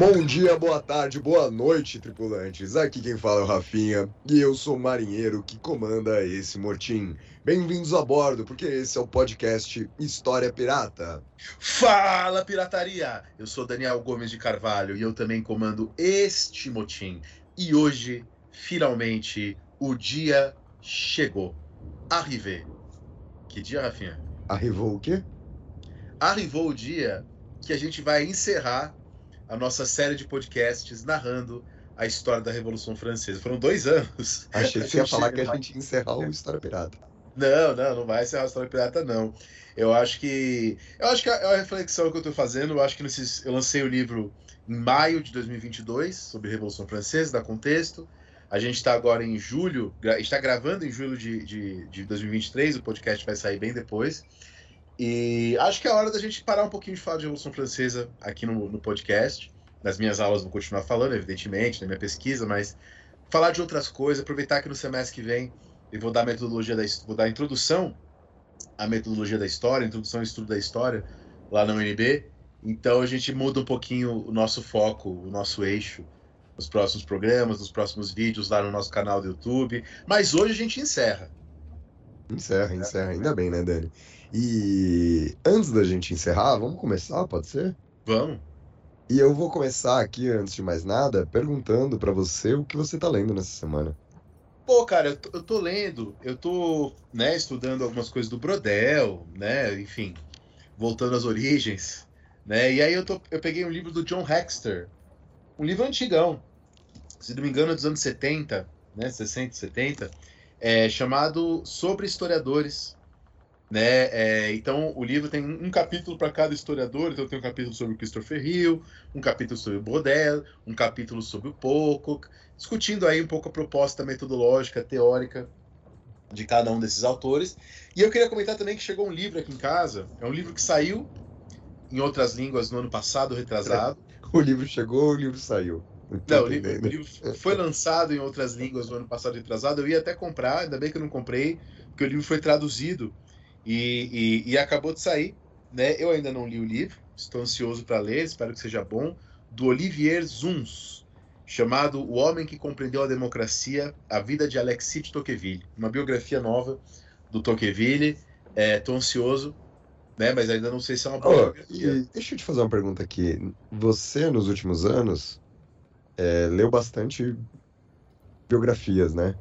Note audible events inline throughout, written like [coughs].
Bom dia, boa tarde, boa noite, tripulantes. Aqui quem fala é o Rafinha e eu sou o marinheiro que comanda esse mortim. Bem-vindos a bordo, porque esse é o podcast História Pirata. Fala, pirataria! Eu sou Daniel Gomes de Carvalho e eu também comando este motim. E hoje, finalmente, o dia chegou. Arrivé. Que dia, Rafinha? Arrivou o quê? Arrivou o dia que a gente vai encerrar a nossa série de podcasts narrando a história da Revolução Francesa. Foram dois anos. Achei que [laughs] ia falar que a gente ia encerrar o História Pirata. Não, não, não vai encerrar a História Pirata, não. Eu acho que. Eu acho que é a reflexão que eu estou fazendo. Eu acho que nesses, eu lancei o livro em maio de 2022 sobre a Revolução Francesa, da contexto. A gente está agora em julho, está gravando em julho de, de, de 2023, o podcast vai sair bem depois. E acho que é hora da gente parar um pouquinho de falar de Revolução Francesa aqui no, no podcast. Nas minhas aulas vou continuar falando, evidentemente, na minha pesquisa, mas falar de outras coisas, aproveitar que no semestre que vem eu vou dar metodologia da vou dar introdução à metodologia da história, introdução ao estudo da história lá na UNB. Então a gente muda um pouquinho o nosso foco, o nosso eixo nos próximos programas, nos próximos vídeos lá no nosso canal do YouTube. Mas hoje a gente encerra. Encerra, encerra. Ainda bem, né, Dani? E antes da gente encerrar, vamos começar, pode ser? Vamos. E eu vou começar aqui, antes de mais nada, perguntando para você o que você tá lendo nessa semana. Pô, cara, eu tô, eu tô, lendo, eu tô, né, estudando algumas coisas do Brodel, né, enfim, voltando às origens, né, e aí eu, tô, eu peguei um livro do John Hexter, um livro antigão, se não me engano é dos anos 70, né, 60, 70, é, chamado Sobre Historiadores, né? É, então o livro tem um capítulo para cada historiador. Então tem um capítulo sobre o Christopher Hill, um capítulo sobre o Baudel, um capítulo sobre o Pocock, discutindo aí um pouco a proposta metodológica, teórica de cada um desses autores. E eu queria comentar também que chegou um livro aqui em casa. É um livro que saiu em outras línguas no ano passado, retrasado. [laughs] O livro chegou, o livro saiu. Não, o livro, o livro, foi lançado em outras línguas no ano passado, retrasado. Eu ia até comprar, ainda bem que eu não comprei, porque o livro foi traduzido e, e, e, acabou de sair, né? Eu ainda não li o livro, estou ansioso para ler, espero que seja bom, do Olivier Zuns, chamado O Homem que Compreendeu a Democracia, a Vida de Alexis de Tocqueville, uma biografia nova do Tocqueville. Estou é, ansioso, né? Mas ainda não sei se é uma boa oh, Deixa eu te fazer uma pergunta aqui. Você, nos últimos anos, é, leu bastante biografias, né?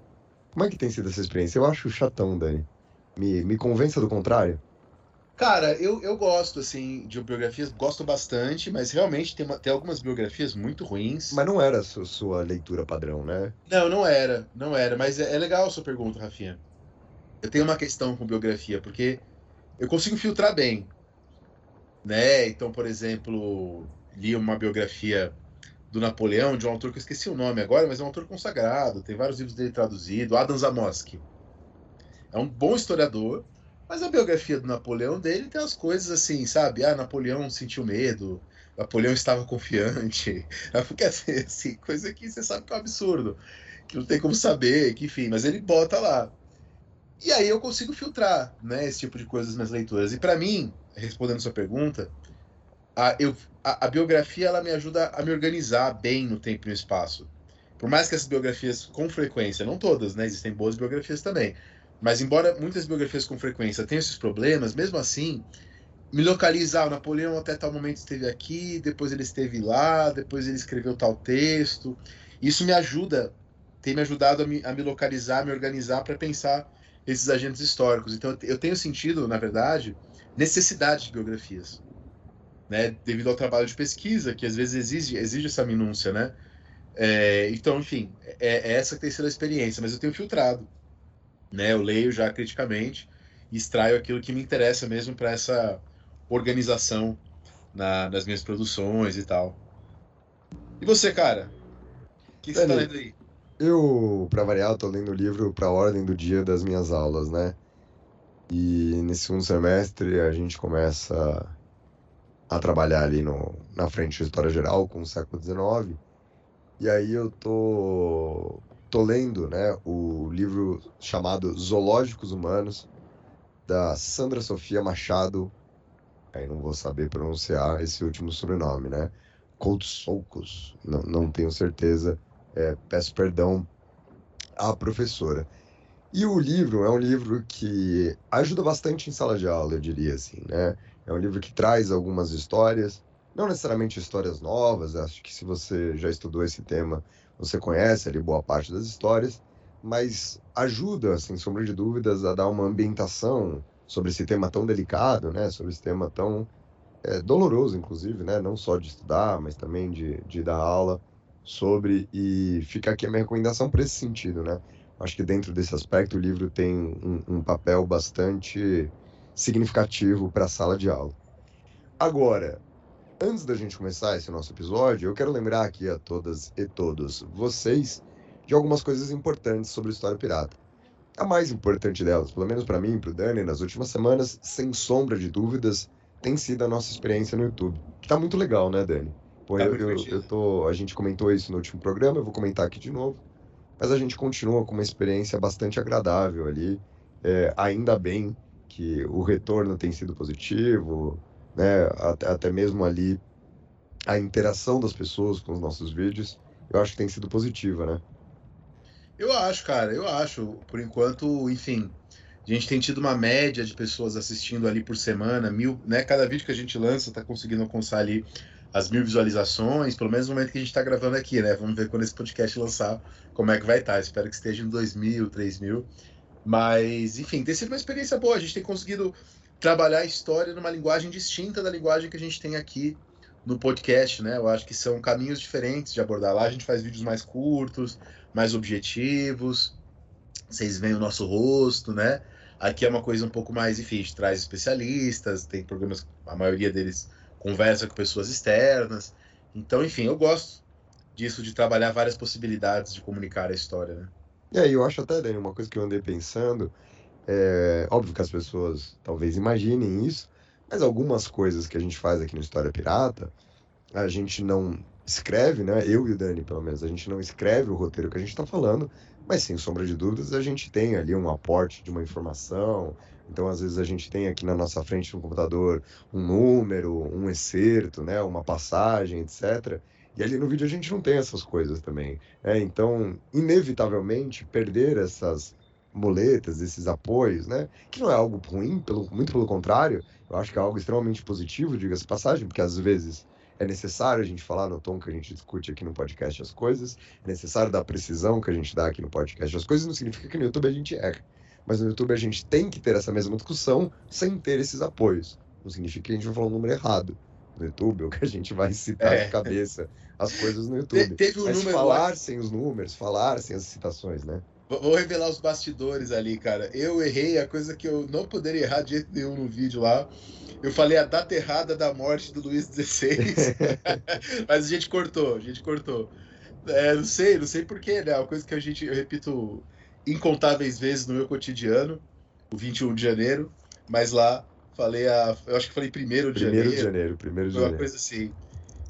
Como é que tem sido essa experiência? Eu acho chatão, Dani. Me, me convença do contrário? Cara, eu, eu gosto, assim, de biografias, gosto bastante, mas realmente tem, uma, tem algumas biografias muito ruins. Mas não era a sua, sua leitura padrão, né? Não, não era, não era. Mas é, é legal a sua pergunta, Rafinha. Eu tenho uma questão com biografia, porque eu consigo filtrar bem. Né? Então, por exemplo, li uma biografia do Napoleão, de um autor que eu esqueci o nome agora, mas é um autor consagrado, tem vários livros dele traduzidos, Adam Zamoski. É um bom historiador, mas a biografia do Napoleão dele tem as coisas assim, sabe? Ah, Napoleão sentiu medo, Napoleão estava confiante. [laughs] Porque assim, assim, coisa que você sabe que é um absurdo, que não tem como saber, que enfim, mas ele bota lá. E aí eu consigo filtrar, né, esse tipo de coisas nas leituras. E para mim, respondendo sua pergunta, a, eu, a, a, biografia ela me ajuda a me organizar bem no tempo e no espaço. Por mais que essas biografias, com frequência, não todas, né, existem boas biografias também, mas embora muitas biografias com frequência tenham esses problemas, mesmo assim, me localizar, o Napoleão até tal momento esteve aqui, depois ele esteve lá, depois ele escreveu tal texto. Isso me ajuda, tem me ajudado a me, a me localizar, a me organizar para pensar esses agentes históricos. Então eu tenho sentido, na verdade, necessidade de biografias, né? Devido ao trabalho de pesquisa, que às vezes exige, exige essa minúcia, né? É, então, enfim, é, é essa que tem sido a experiência, mas eu tenho filtrado né? Eu leio já criticamente e extraio aquilo que me interessa mesmo para essa organização na, nas minhas produções e tal. E você, cara? O que, que você tá lendo aí? Eu, pra variar, tô lendo o livro Pra Ordem do Dia das minhas aulas, né? E nesse segundo semestre a gente começa a trabalhar ali no, na frente de História Geral com o século XIX. E aí eu tô, tô lendo né, o livro chamado Zoológicos Humanos, da Sandra Sofia Machado. Aí não vou saber pronunciar esse último sobrenome, né? Koutsoukus, não, não tenho certeza é, peço perdão à professora. E o livro é um livro que ajuda bastante em sala de aula, eu diria assim, né? É um livro que traz algumas histórias, não necessariamente histórias novas, acho que se você já estudou esse tema, você conhece ali boa parte das histórias, mas ajuda, sem sombra de dúvidas, a dar uma ambientação sobre esse tema tão delicado, né? Sobre esse tema tão é, doloroso, inclusive, né? Não só de estudar, mas também de, de dar aula sobre e fica aqui a minha recomendação para esse sentido, né? Acho que dentro desse aspecto o livro tem um, um papel bastante significativo para a sala de aula. Agora, antes da gente começar esse nosso episódio, eu quero lembrar aqui a todas e todos vocês de algumas coisas importantes sobre História Pirata. A mais importante delas, pelo menos para mim e para o Dani, nas últimas semanas, sem sombra de dúvidas, tem sido a nossa experiência no YouTube. Que tá muito legal, né, Dani? Pô, tá eu, eu, eu, tô. A gente comentou isso no último programa, eu vou comentar aqui de novo. Mas a gente continua com uma experiência bastante agradável ali. É, ainda bem que o retorno tem sido positivo, né? Até, mesmo ali a interação das pessoas com os nossos vídeos, eu acho que tem sido positiva, né? Eu acho, cara, eu acho. Por enquanto, enfim, a gente tem tido uma média de pessoas assistindo ali por semana, mil, né? Cada vídeo que a gente lança tá conseguindo alcançar ali as mil visualizações, pelo menos no momento que a gente está gravando aqui, né? Vamos ver quando esse podcast lançar, como é que vai estar. Tá. Espero que esteja em 2 mil, 3 mil. Mas, enfim, tem sido uma experiência boa. A gente tem conseguido trabalhar a história numa linguagem distinta da linguagem que a gente tem aqui no podcast, né? Eu acho que são caminhos diferentes de abordar. Lá a gente faz vídeos mais curtos, mais objetivos. Vocês veem o nosso rosto, né? Aqui é uma coisa um pouco mais, enfim, a gente traz especialistas, tem programas, a maioria deles conversa com pessoas externas. Então, enfim, eu gosto disso, de trabalhar várias possibilidades de comunicar a história, né? Aí, eu acho até, Dani, uma coisa que eu andei pensando, é óbvio que as pessoas talvez imaginem isso, mas algumas coisas que a gente faz aqui no História Pirata, a gente não escreve, né? Eu e o Dani, pelo menos, a gente não escreve o roteiro que a gente está falando, mas sem sombra de dúvidas, a gente tem ali um aporte de uma informação, então, às vezes, a gente tem aqui na nossa frente no computador um número, um excerto, né, uma passagem, etc. E ali no vídeo a gente não tem essas coisas também. É, então, inevitavelmente, perder essas muletas, esses apoios, né, que não é algo ruim, pelo, muito pelo contrário, eu acho que é algo extremamente positivo, diga-se passagem, porque às vezes é necessário a gente falar no tom que a gente discute aqui no podcast as coisas, é necessário dar precisão que a gente dá aqui no podcast as coisas, não significa que no YouTube a gente erra. Mas no YouTube a gente tem que ter essa mesma discussão sem ter esses apoios. Não significa que a gente vai falar um número errado no YouTube, [laughs] ou que a gente vai citar é. de cabeça as coisas no YouTube. Te, teve um Mas número falar sem os números, falar sem as citações, né? Vou revelar os bastidores ali, cara. Eu errei a coisa que eu não poderia errar de jeito nenhum no vídeo lá. Eu falei a data errada da morte do Luiz XVI. [laughs] Mas a gente cortou, a gente cortou. É, não sei, não sei porquê, né? É uma coisa que a gente, eu repito incontáveis vezes no meu cotidiano, o 21 de janeiro, mas lá falei a. Eu acho que falei primeiro de primeiro janeiro. De janeiro primeiro de uma janeiro. coisa assim.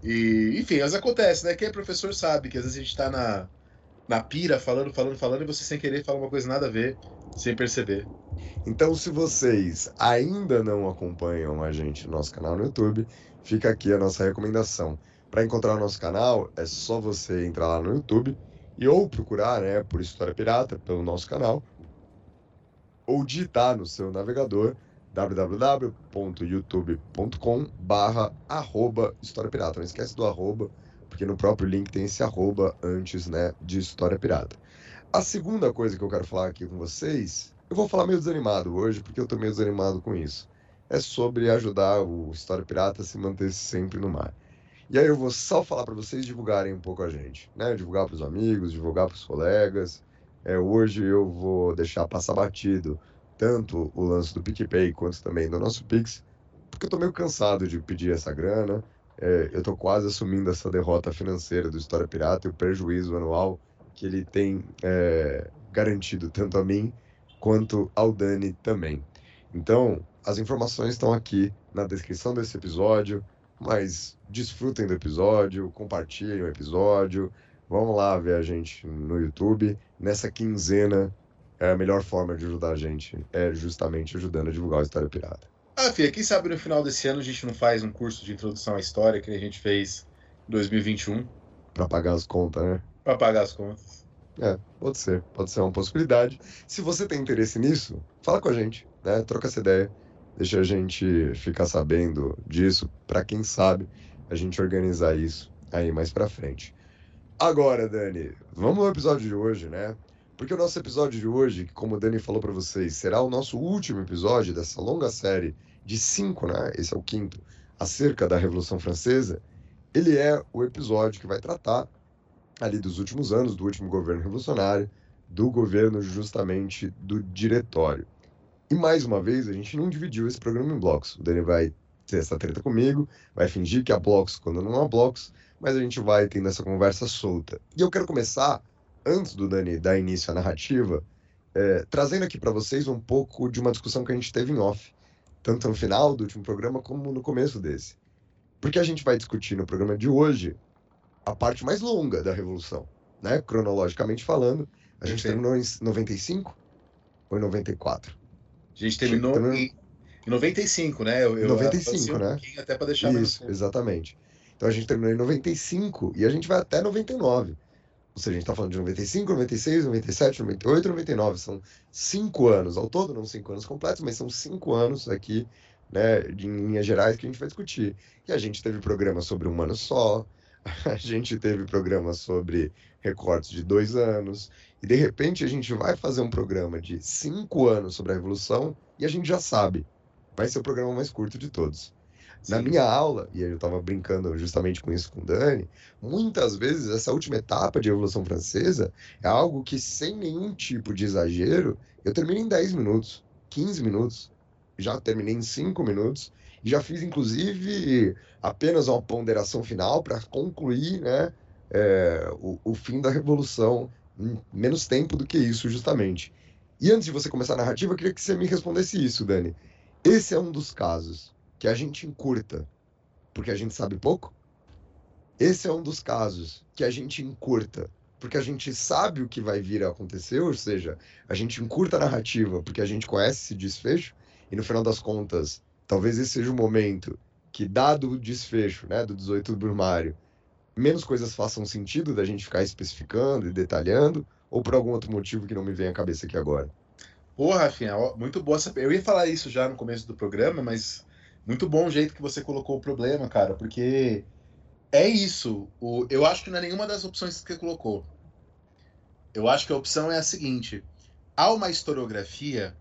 E, enfim, mas acontece, né? Quem é professor sabe que às vezes a gente tá na, na pira, falando, falando, falando, e você sem querer fala uma coisa nada a ver, sem perceber. Então, se vocês ainda não acompanham a gente no nosso canal no YouTube, fica aqui a nossa recomendação. Para encontrar o nosso canal, é só você entrar lá no YouTube e ou procurar né, por História Pirata pelo nosso canal, ou digitar no seu navegador www.youtube.com barra arroba História Pirata. Não esquece do arroba, porque no próprio link tem esse arroba antes né, de História Pirata. A segunda coisa que eu quero falar aqui com vocês, eu vou falar meio desanimado hoje, porque eu tô meio desanimado com isso. É sobre ajudar o História Pirata a se manter sempre no mar. E aí eu vou só falar para vocês divulgarem um pouco a gente, né? Divulgar para os amigos, divulgar para os colegas. É, hoje eu vou deixar passar batido tanto o lance do PicPay quanto também do nosso Pix, porque eu tô meio cansado de pedir essa grana. É, eu tô quase assumindo essa derrota financeira do História Pirata e o prejuízo anual que ele tem é, garantido tanto a mim quanto ao Dani também. Então, as informações estão aqui na descrição desse episódio, mas desfrutem do episódio, compartilhem o episódio, vamos lá ver a gente no YouTube. Nessa quinzena, é a melhor forma de ajudar a gente é justamente ajudando a divulgar a História Pirata. Ah, filha, quem sabe no final desse ano a gente não faz um curso de introdução à história que a gente fez em 2021. Para pagar as contas, né? Para pagar as contas. É, pode ser, pode ser uma possibilidade. Se você tem interesse nisso, fala com a gente, né? Troca essa ideia, deixa a gente ficar sabendo disso, para quem sabe a gente organizar isso aí mais para frente. Agora, Dani, vamos ao episódio de hoje, né? Porque o nosso episódio de hoje, como o Dani falou para vocês, será o nosso último episódio dessa longa série de cinco, né? Esse é o quinto, acerca da Revolução Francesa. Ele é o episódio que vai tratar ali dos últimos anos, do último governo revolucionário, do governo justamente do diretório. E mais uma vez, a gente não dividiu esse programa em blocos. O Dani vai ter essa treta comigo, vai fingir que há blocos quando não há blocos, mas a gente vai tendo essa conversa solta. E eu quero começar, antes do Dani dar início à narrativa, é, trazendo aqui para vocês um pouco de uma discussão que a gente teve em off, tanto no final do último programa como no começo desse. Porque a gente vai discutir no programa de hoje a parte mais longa da Revolução, né? Cronologicamente falando. A gente Perfeito. terminou em 95 ou em 94? A gente terminou Terminou- em, em 95, né? Eu, eu 95, avancei um né? pouquinho Até para deixar Isso, exatamente. Então a gente terminou em 95 e a gente vai até 99. Ou seja, a gente está falando de 95, 96, 97, 98, 99. São cinco anos. Ao todo, não cinco anos completos, mas são cinco anos aqui, né, em linhas gerais, que a gente vai discutir. E a gente teve programa sobre um ano só, [laughs] a gente teve programa sobre recortes de dois anos, e de repente a gente vai fazer um programa de cinco anos sobre a Revolução e a gente já sabe. Vai ser o programa mais curto de todos. Na minha aula, e eu estava brincando justamente com isso com o Dani, muitas vezes essa última etapa de Revolução Francesa é algo que, sem nenhum tipo de exagero, eu termino em 10 minutos, 15 minutos, já terminei em 5 minutos, e já fiz, inclusive, apenas uma ponderação final para concluir né, é, o, o fim da Revolução em menos tempo do que isso, justamente. E antes de você começar a narrativa, eu queria que você me respondesse isso, Dani. Esse é um dos casos que a gente encurta porque a gente sabe pouco? Esse é um dos casos que a gente encurta porque a gente sabe o que vai vir a acontecer, ou seja, a gente encurta a narrativa porque a gente conhece esse desfecho, e no final das contas, talvez esse seja o momento que, dado o desfecho né, do 18 do Brumário, menos coisas façam sentido da gente ficar especificando e detalhando, ou por algum outro motivo que não me vem à cabeça aqui agora. Pô, Rafinha, muito boa essa. Eu ia falar isso já no começo do programa, mas muito bom o jeito que você colocou o problema, cara, porque é isso. O... Eu acho que não é nenhuma das opções que você colocou. Eu acho que a opção é a seguinte: há uma historiografia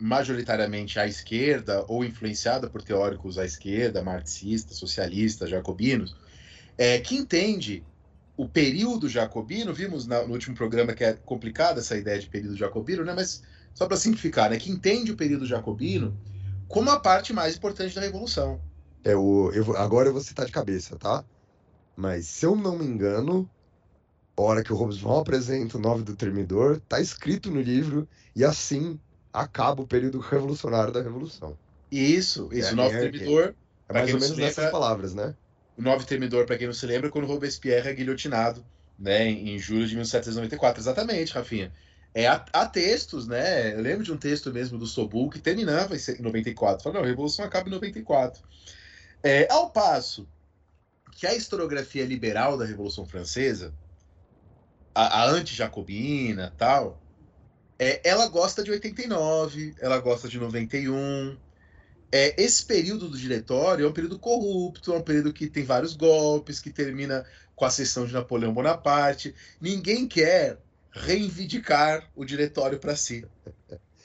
majoritariamente à esquerda ou influenciada por teóricos à esquerda, marxistas, socialistas, jacobinos, é, que entende o período jacobino. Vimos na- no último programa que é complicada essa ideia de período jacobino, né? Mas só para simplificar, né? Que entende o período jacobino como a parte mais importante da revolução. É o, eu, agora eu vou citar de cabeça, tá? Mas se eu não me engano, a hora que o Robespierre apresenta o nove do Termidor, tá escrito no livro, e assim acaba o período revolucionário da Revolução. Isso, isso. É, o Novo é, Termidor, É mais ou menos nessas palavras, né? o Novo Termidor, para quem não se lembra, quando Robespierre é guilhotinado, né? Em julho de 1794. Exatamente, Rafinha. É, há, há textos, né? Eu lembro de um texto mesmo do Sobul que terminava em 94. Fala, não, a Revolução acaba em 94. É, ao passo que a historiografia liberal da Revolução Francesa, a, a anti-jacobina tal, é, ela gosta de 89, ela gosta de 91. É, esse período do diretório é um período corrupto, é um período que tem vários golpes, que termina com a sessão de Napoleão Bonaparte. Ninguém quer reivindicar o diretório para si.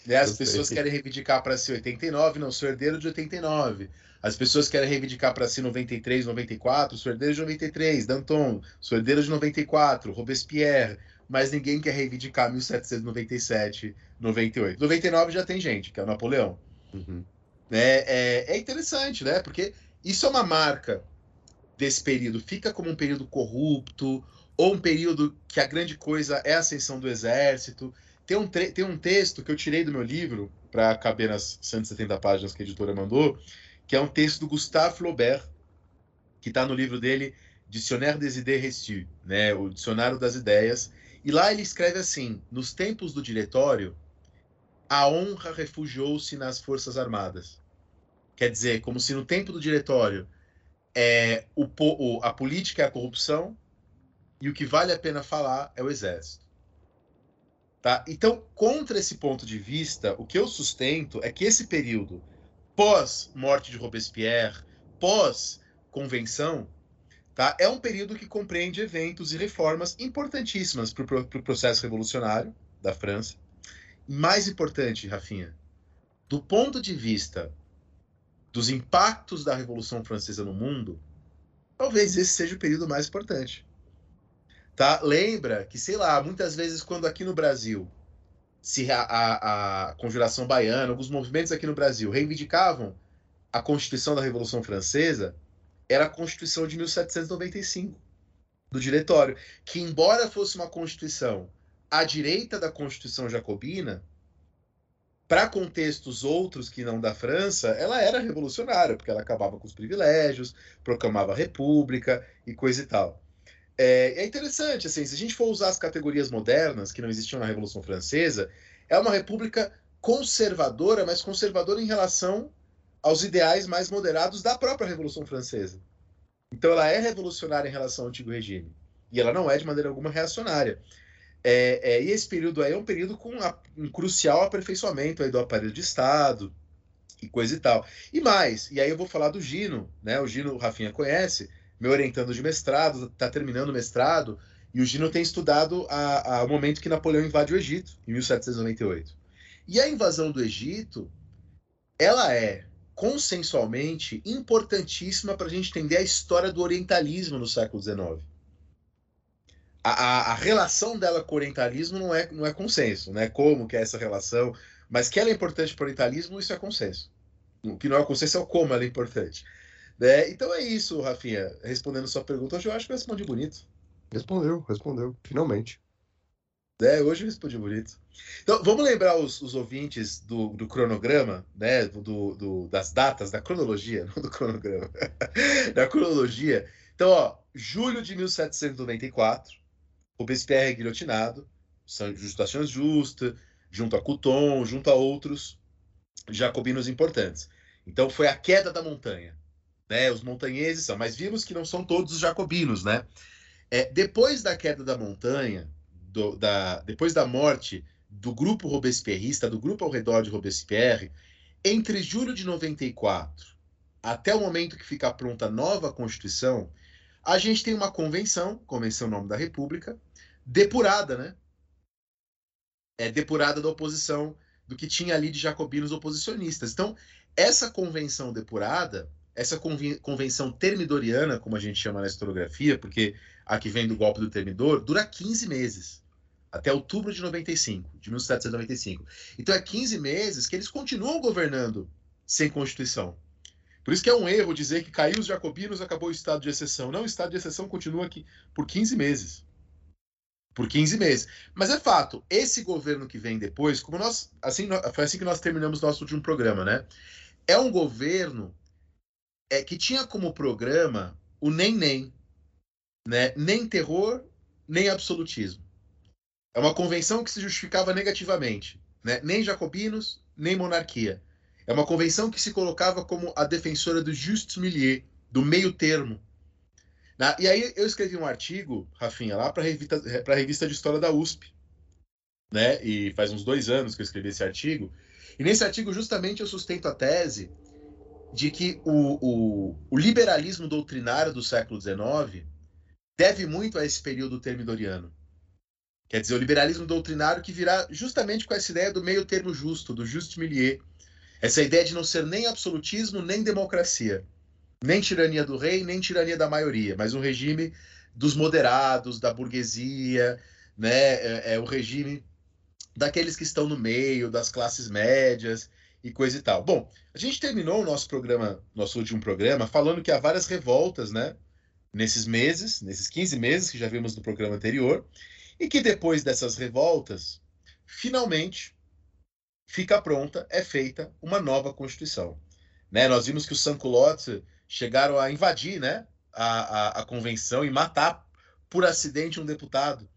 Né? As pessoas querem reivindicar para si 89, não, sou herdeiro de 89. As pessoas querem reivindicar para si 93, 94, sou herdeiro de 93, Danton, sou herdeiro de 94, Robespierre, mas ninguém quer reivindicar 1797, 98. 99 já tem gente, que é o Napoleão. Uhum. Né? É, é interessante, né? Porque isso é uma marca desse período. Fica como um período corrupto, ou um período que a grande coisa é a ascensão do exército. Tem um, tem um texto que eu tirei do meu livro, para caber nas 170 páginas que a editora mandou, que é um texto do Gustave Flaubert, que está no livro dele, Dicionnaire des idées reçues, né, o Dicionário das Ideias. E lá ele escreve assim: nos tempos do diretório, a honra refugiou-se nas Forças Armadas. Quer dizer, como se no tempo do diretório é, o, a política é a corrupção e o que vale a pena falar é o exército. Tá? Então, contra esse ponto de vista, o que eu sustento é que esse período pós-morte de Robespierre, pós-convenção, tá? é um período que compreende eventos e reformas importantíssimas para o pro processo revolucionário da França. Mais importante, Rafinha, do ponto de vista dos impactos da Revolução Francesa no mundo, talvez esse seja o período mais importante. Tá? Lembra que, sei lá, muitas vezes quando aqui no Brasil se a, a, a conjuração baiana, alguns movimentos aqui no Brasil reivindicavam a Constituição da Revolução Francesa, era a Constituição de 1795, do Diretório, que embora fosse uma Constituição à direita da Constituição jacobina, para contextos outros que não da França, ela era revolucionária, porque ela acabava com os privilégios, proclamava a república e coisa e tal. É, é, interessante, assim, se a gente for usar as categorias modernas que não existiam na Revolução Francesa, é uma república conservadora, mas conservadora em relação aos ideais mais moderados da própria Revolução Francesa. Então ela é revolucionária em relação ao antigo regime. E ela não é de maneira alguma reacionária. É, é, e esse período aí é um período com a, um crucial aperfeiçoamento aí do aparelho de Estado e coisa e tal. E mais, e aí eu vou falar do Gino, né? O Gino, o Rafinha conhece, me orientando de mestrado, está terminando o mestrado, e o Gino tem estudado a, a, o momento que Napoleão invade o Egito, em 1798. E a invasão do Egito, ela é consensualmente importantíssima para a gente entender a história do orientalismo no século XIX a, a, a, relação dela com o orientalismo não é, não é consenso, né? Como que é essa relação, mas que ela é importante para o orientalismo, isso é consenso. O que não é consenso é o como ela é importante. Né? Então é isso, Rafinha. Respondendo sua pergunta, hoje eu acho que eu respondi bonito. Respondeu, respondeu, finalmente. É, hoje eu respondi bonito. Então, vamos lembrar os, os ouvintes do, do, cronograma, né? Do, do, das datas, da cronologia, [laughs] não do cronograma, [laughs] da cronologia. Então, ó, julho de 1794, Robespierre é guilhotinado, são justações justas, junto a Couton, junto a outros jacobinos importantes. Então foi a queda da montanha. Né? Os montanheses são, mas vimos que não são todos os jacobinos. Né? É, depois da queda da montanha, do, da, depois da morte do grupo robespierrista, do grupo ao redor de Robespierre, entre julho de 94 até o momento que fica pronta a nova Constituição, a gente tem uma convenção, Convenção Nome da República, depurada, né? É depurada da oposição, do que tinha ali de jacobinos oposicionistas. Então, essa convenção depurada, essa convenção termidoriana, como a gente chama na historiografia, porque a que vem do golpe do termidor, dura 15 meses. Até outubro de 95, de 1795. Então é 15 meses que eles continuam governando sem Constituição. Por isso que é um erro dizer que caiu os jacobinos, acabou o estado de exceção. Não, o estado de exceção continua aqui por 15 meses. Por 15 meses. Mas é fato, esse governo que vem depois, como nós. Assim, foi assim que nós terminamos nosso último programa, né? É um governo é, que tinha como programa o nem nem. Né? Nem terror, nem absolutismo. É uma convenção que se justificava negativamente. Né? Nem jacobinos, nem monarquia. É uma convenção que se colocava como a defensora do juste milieu, do meio termo. E aí eu escrevi um artigo, Rafinha, lá para a revista, revista de História da USP. Né? E faz uns dois anos que eu escrevi esse artigo. E nesse artigo, justamente, eu sustento a tese de que o, o, o liberalismo doutrinário do século XIX deve muito a esse período termidoriano. Quer dizer, o liberalismo doutrinário que virá justamente com essa ideia do meio termo justo, do juste milieu, essa ideia de não ser nem absolutismo, nem democracia. Nem tirania do rei, nem tirania da maioria, mas um regime dos moderados, da burguesia, né? É, é o regime daqueles que estão no meio, das classes médias e coisa e tal. Bom, a gente terminou o nosso programa, nosso último programa, falando que há várias revoltas, né? Nesses meses, nesses 15 meses que já vimos no programa anterior, e que depois dessas revoltas, finalmente fica pronta, é feita uma nova Constituição. Né? Nós vimos que os Sanculottes chegaram a invadir né? a, a, a convenção e matar por acidente um deputado.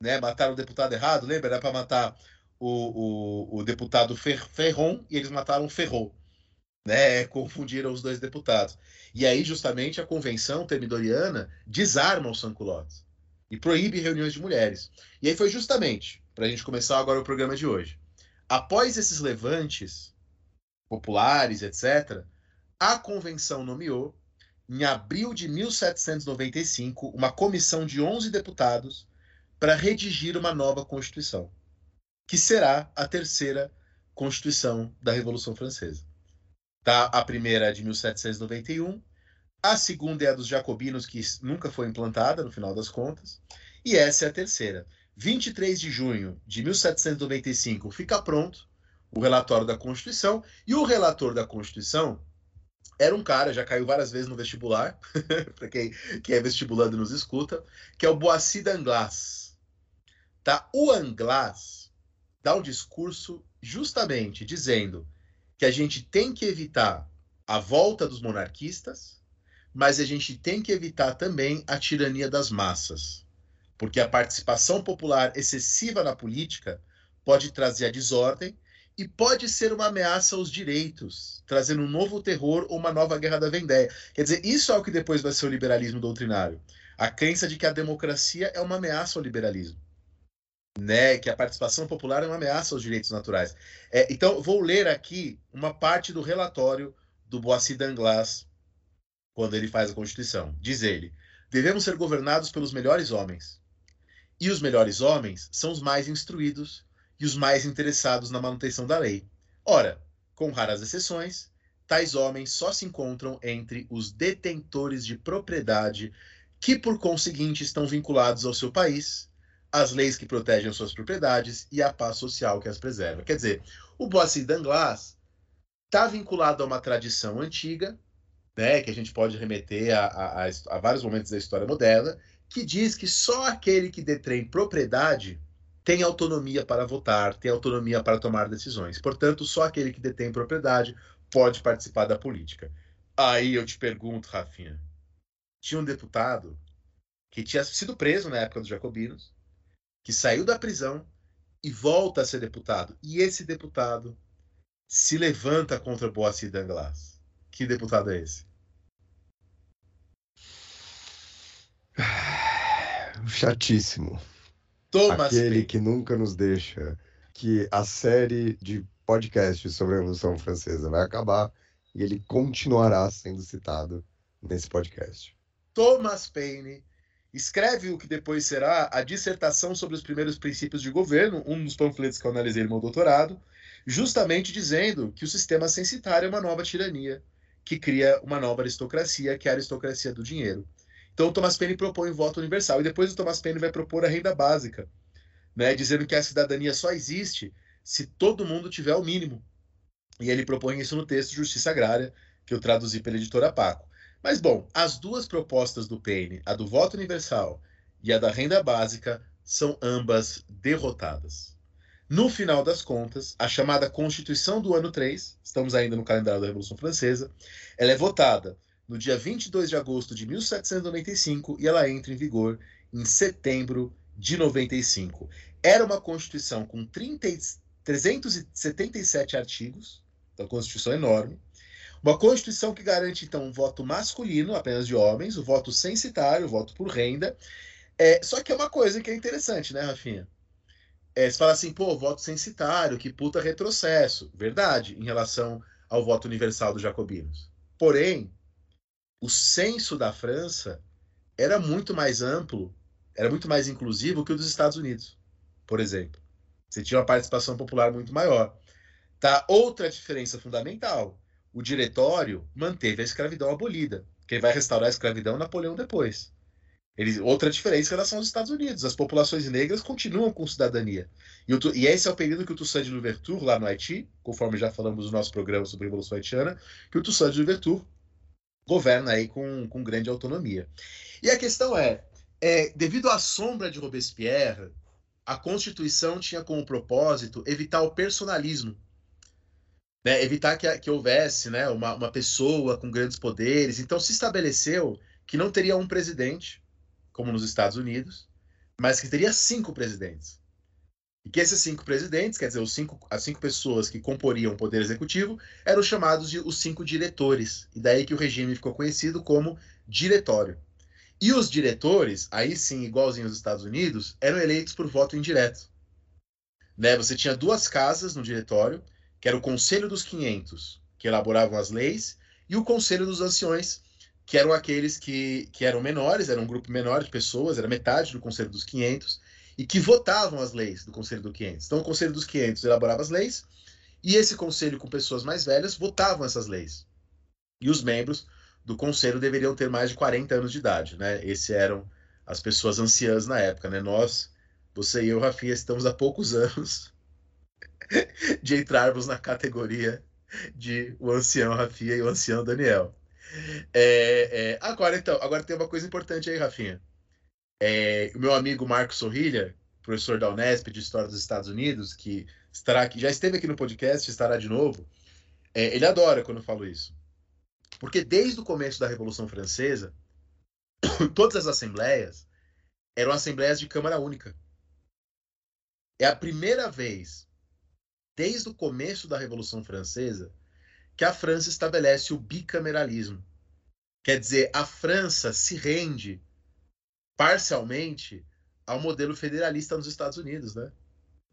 Né? Mataram o deputado errado, lembra? Era para matar o, o, o deputado Fer, Ferron e eles mataram Ferro. Né? Confundiram os dois deputados. E aí, justamente, a convenção termidoriana desarma os Sanculottes e proíbe reuniões de mulheres. E aí foi justamente, para a gente começar agora o programa de hoje. Após esses levantes populares, etc., a convenção nomeou, em abril de 1795, uma comissão de 11 deputados para redigir uma nova Constituição que será a terceira Constituição da Revolução Francesa. Tá? A primeira é de 1791, a segunda é a dos jacobinos, que nunca foi implantada, no final das contas, e essa é a terceira. 23 de junho de 1795 fica pronto o relatório da Constituição, e o relator da Constituição era um cara, já caiu várias vezes no vestibular, [laughs] para quem, quem é vestibulando nos escuta, que é o Boissy d'Anglas. Tá? O Anglas dá um discurso justamente dizendo que a gente tem que evitar a volta dos monarquistas, mas a gente tem que evitar também a tirania das massas, porque a participação popular excessiva na política pode trazer a desordem e pode ser uma ameaça aos direitos, trazendo um novo terror ou uma nova guerra da Vendéia. Quer dizer, isso é o que depois vai ser o liberalismo doutrinário. A crença de que a democracia é uma ameaça ao liberalismo né, que a participação popular é uma ameaça aos direitos naturais. É, então, vou ler aqui uma parte do relatório do Boissy d'Anglas, quando ele faz a Constituição. Diz ele: devemos ser governados pelos melhores homens. E os melhores homens são os mais instruídos e os mais interessados na manutenção da lei. Ora, com raras exceções, tais homens só se encontram entre os detentores de propriedade que, por conseguinte, estão vinculados ao seu país as leis que protegem suas propriedades e a paz social que as preserva. Quer dizer, o Boissy d'Anglas está vinculado a uma tradição antiga, né, que a gente pode remeter a, a, a, vários momentos da história moderna, que diz que só aquele que detém propriedade tem autonomia para votar, tem autonomia para tomar decisões. Portanto, só aquele que detém propriedade pode participar da política. Aí eu te pergunto, Rafinha, tinha um deputado que tinha sido preso na época dos jacobinos, que saiu da prisão e volta a ser deputado. E esse deputado se levanta contra Boissy Danglas. Que deputado é esse? Chatíssimo. Thomas Aquele que nunca nos deixa que a série de podcasts sobre a Revolução Francesa vai acabar e ele continuará sendo citado nesse podcast. Thomas Paine escreve o que depois será a dissertação sobre os primeiros princípios de governo, um dos panfletos que eu analisei no meu doutorado, justamente dizendo que o sistema censitário é uma nova tirania, que cria uma nova aristocracia, que é a aristocracia do dinheiro. Então o Thomas Paine propõe o voto universal, e depois o Thomas Paine vai propor a renda básica, né, dizendo que a cidadania só existe se todo mundo tiver o mínimo. E ele propõe isso no texto Justiça Agrária, que eu traduzi pela editora Paco. Mas, bom, as duas propostas do Paine, a do voto universal e a da renda básica, são ambas derrotadas. No final das contas, a chamada Constituição do ano 3, estamos ainda no calendário da Revolução Francesa, ela é votada no dia 22 de agosto de 1795 e ela entra em vigor em setembro de 95. Era uma Constituição com 30, 377 artigos, então, Constituição enorme, uma Constituição que garante, então, um voto masculino, apenas de homens, o voto censitário, o voto por renda. É, só que é uma coisa que é interessante, né, Rafinha? É, você fala assim, pô, voto censitário, que puta retrocesso. Verdade, em relação ao voto universal dos jacobinos. Porém, o censo da França era muito mais amplo, era muito mais inclusivo que o dos Estados Unidos, por exemplo. Você tinha uma participação popular muito maior. Tá? Outra diferença fundamental o diretório manteve a escravidão abolida. Quem vai restaurar a escravidão é Napoleão depois. Outra diferença em relação aos Estados Unidos. As populações negras continuam com cidadania. E, o, e esse é o período que o Toussaint de Louverture, lá no Haiti, conforme já falamos no nosso programa sobre a Revolução Haitiana, que o Toussaint de Louverture governa aí com, com grande autonomia. E a questão é, é, devido à sombra de Robespierre, a Constituição tinha como propósito evitar o personalismo. Né, evitar que, que houvesse né, uma, uma pessoa com grandes poderes. Então se estabeleceu que não teria um presidente, como nos Estados Unidos, mas que teria cinco presidentes. E que esses cinco presidentes, quer dizer, os cinco, as cinco pessoas que comporiam o poder executivo, eram chamados de os cinco diretores. E daí que o regime ficou conhecido como diretório. E os diretores, aí sim, igualzinho aos Estados Unidos, eram eleitos por voto indireto. Né? Você tinha duas casas no diretório, que era o Conselho dos 500, que elaboravam as leis, e o Conselho dos Anciões, que eram aqueles que, que eram menores, era um grupo menor de pessoas, era metade do Conselho dos 500, e que votavam as leis do Conselho dos 500. Então, o Conselho dos 500 elaborava as leis, e esse conselho com pessoas mais velhas votavam essas leis. E os membros do conselho deveriam ter mais de 40 anos de idade, né? Esses eram as pessoas anciãs na época, né? Nós, você e eu, Rafinha, estamos há poucos [laughs] anos [laughs] de entrarmos na categoria de o ancião Rafinha e o ancião Daniel. É, é, agora, então, agora tem uma coisa importante aí, Rafinha. É, o meu amigo Marcos Sorrilha, professor da Unesp de História dos Estados Unidos, que estará aqui, já esteve aqui no podcast, estará de novo. É, ele adora quando eu falo isso. Porque desde o começo da Revolução Francesa, [coughs] todas as assembleias eram assembleias de Câmara Única. É a primeira vez, desde o começo da Revolução Francesa, que a França estabelece o bicameralismo. Quer dizer, a França se rende parcialmente ao modelo federalista nos Estados Unidos, né?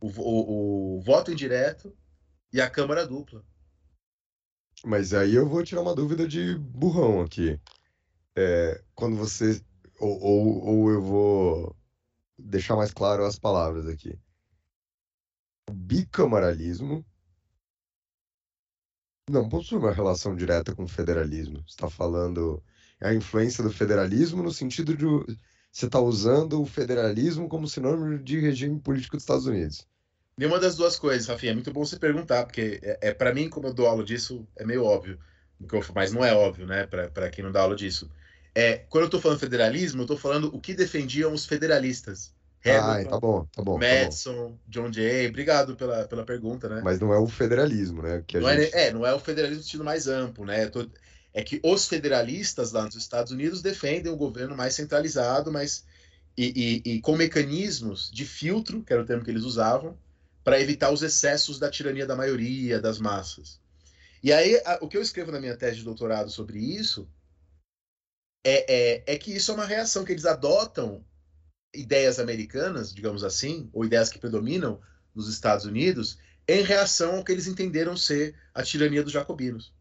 O, o, o voto indireto e a Câmara dupla. Mas aí eu vou tirar uma dúvida de burrão aqui. É, quando você. Ou, ou, ou eu vou deixar mais claro as palavras aqui. Bicameralismo não possui uma relação direta com o federalismo. Você está falando a influência do federalismo no sentido de você está usando o federalismo como sinônimo de regime político dos Estados Unidos. Nenhuma das duas coisas, Rafinha. É muito bom você perguntar, porque é, é para mim, como eu dou aula disso, é meio óbvio. Mas não é óbvio, né, para quem não dá aula disso. É, quando eu estou falando federalismo, eu estou falando o que defendiam os federalistas. Hamilton, ah, tá bom, tá bom. Madison, tá bom. John Jay, obrigado pela, pela pergunta, né? Mas não é o federalismo, né? Que não é, gente... é, é, não é o federalismo no sentido mais amplo, né? Tô... É que os federalistas lá nos Estados Unidos defendem um governo mais centralizado, mas e, e, e com mecanismos de filtro, que era o termo que eles usavam, para evitar os excessos da tirania da maioria, das massas. E aí, a, o que eu escrevo na minha tese de doutorado sobre isso é, é, é que isso é uma reação que eles adotam ideias americanas, digamos assim, ou ideias que predominam nos Estados Unidos, em reação ao que eles entenderam ser a tirania dos jacobinos.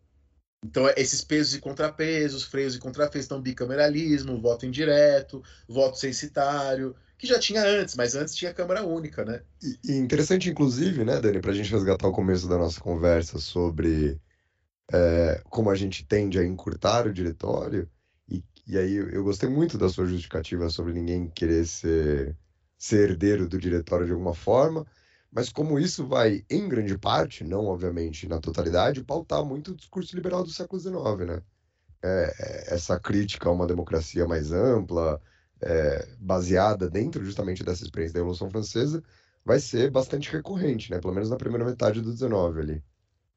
Então, esses pesos e contrapesos, freios e contrapesos, então, bicameralismo, voto indireto, voto censitário, que já tinha antes, mas antes tinha Câmara Única, né? E, e interessante, inclusive, né, Dani, para a gente resgatar o começo da nossa conversa sobre é, como a gente tende a encurtar o diretório, e aí eu gostei muito da sua justificativa sobre ninguém querer ser, ser herdeiro do diretório de alguma forma, mas como isso vai, em grande parte, não obviamente na totalidade, pautar muito o discurso liberal do século XIX, né? É, é, essa crítica a uma democracia mais ampla, é, baseada dentro justamente dessa experiência da Revolução Francesa, vai ser bastante recorrente, né? Pelo menos na primeira metade do XIX ali.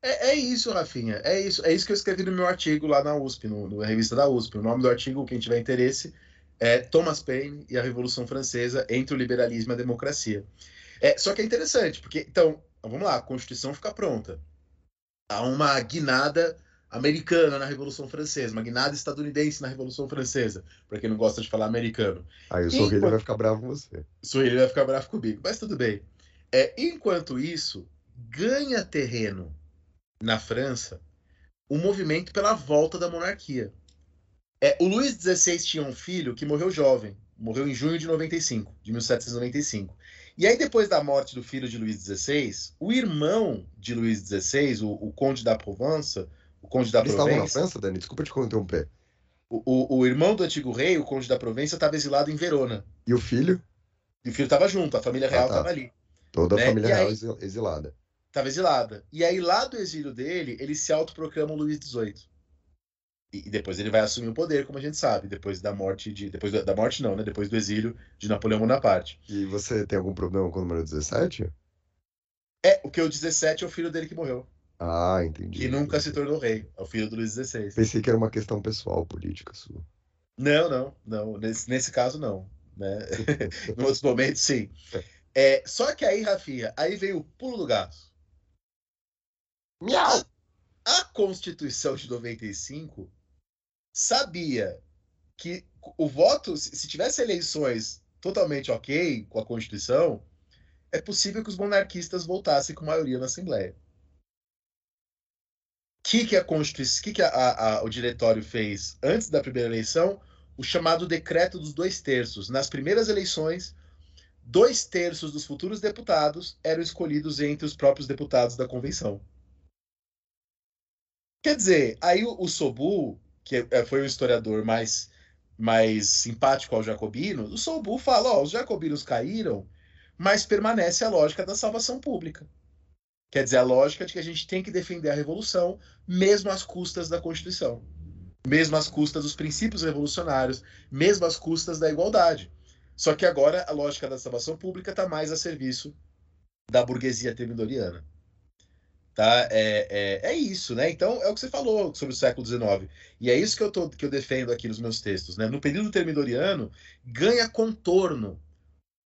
É, é, isso, Rafinha. É isso. É isso que eu escrevi no meu artigo lá na USP, no, na revista da USP. O nome do artigo, quem tiver interesse, é Thomas Paine e a Revolução Francesa entre o liberalismo e a democracia. É, só que é interessante, porque, então, vamos lá, a Constituição fica pronta. Há uma guinada americana na Revolução Francesa, uma guinada estadunidense na Revolução Francesa, para quem não gosta de falar americano. Aí o Sorrilho enquanto... vai ficar bravo com você. O Sorrilho vai ficar bravo comigo, mas tudo bem. É, enquanto isso, ganha terreno na França um movimento pela volta da monarquia. É, o Luís XVI tinha um filho que morreu jovem, morreu em junho de 95, de 1795. E aí, depois da morte do filho de Luís XVI, o irmão de Luís XVI, o, o Conde da Provence, o Conde da Eles estavam na França, Dani? Desculpa te interromper. O, o, o irmão do antigo rei, o conde da Provença, estava exilado em Verona. E o filho? E o filho estava junto, a família real Ah, tá. estava ali. Toda Né? a família E real aí- exil- exilada. Estava exilada. E aí, lá do exílio dele, ele se autoproclama o Luís XVIII. E, e depois ele vai assumir o poder, como a gente sabe, depois da morte de. Depois da, da morte, não, né? Depois do exílio de Napoleão Bonaparte. E você tem algum problema com o número 17? É, o que o 17 é o filho dele que morreu. Ah, entendi. Que nunca se entendi. tornou rei. É o filho do Luís XVI. Pensei que era uma questão pessoal, política sua. Não, não, não. Nesse, nesse caso, não. Né? [laughs] em outros momentos, sim. É, só que aí, Rafinha, aí veio o pulo do gato. Miau! A Constituição de 95 sabia que o voto, se se tivesse eleições totalmente ok com a Constituição, é possível que os monarquistas voltassem com maioria na Assembleia. O que, que, a Constituição, que, que a- a- o diretório fez antes da primeira eleição? O chamado decreto dos dois terços. Nas primeiras eleições, dois terços dos futuros deputados eram escolhidos entre os próprios deputados da convenção. Quer dizer, aí o, Sobu, que é- foi o historiador mais, mais simpático ao jacobino, o Sobu fala: ó, os jacobinos caíram, mas permanece a lógica da salvação pública. Quer dizer, a lógica de que a gente tem que defender a revolução, mesmo às custas da Constituição, mesmo às custas dos princípios revolucionários, mesmo às custas da igualdade. Só que agora a lógica da salvação pública está mais a serviço da burguesia termidoriana. Tá? É, é, é isso, né? Então é o que você falou sobre o século XIX. E é isso que eu, tô, que eu defendo aqui nos meus textos. Né? No período termidoriano, ganha contorno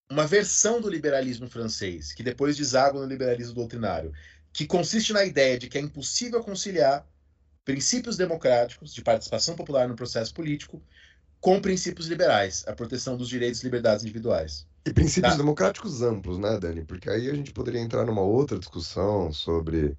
uma versão do liberalismo francês, que depois deságua no liberalismo doutrinário, que consiste na ideia de que é impossível conciliar princípios democráticos de participação popular no processo político com princípios liberais, a proteção dos direitos e liberdades individuais. E princípios Tá. democráticos amplos, né, Dani? Porque aí a gente poderia entrar numa outra discussão sobre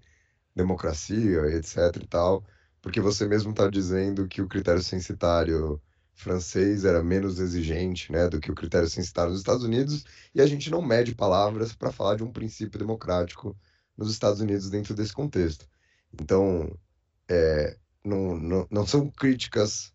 democracia, etc e tal, porque você mesmo está dizendo que o critério censitário francês era menos exigente, né, do que o critério censitário nos Estados Unidos, e a gente não mede palavras para falar de um princípio democrático nos Estados Unidos dentro desse contexto. Então, é, não, não, não são críticas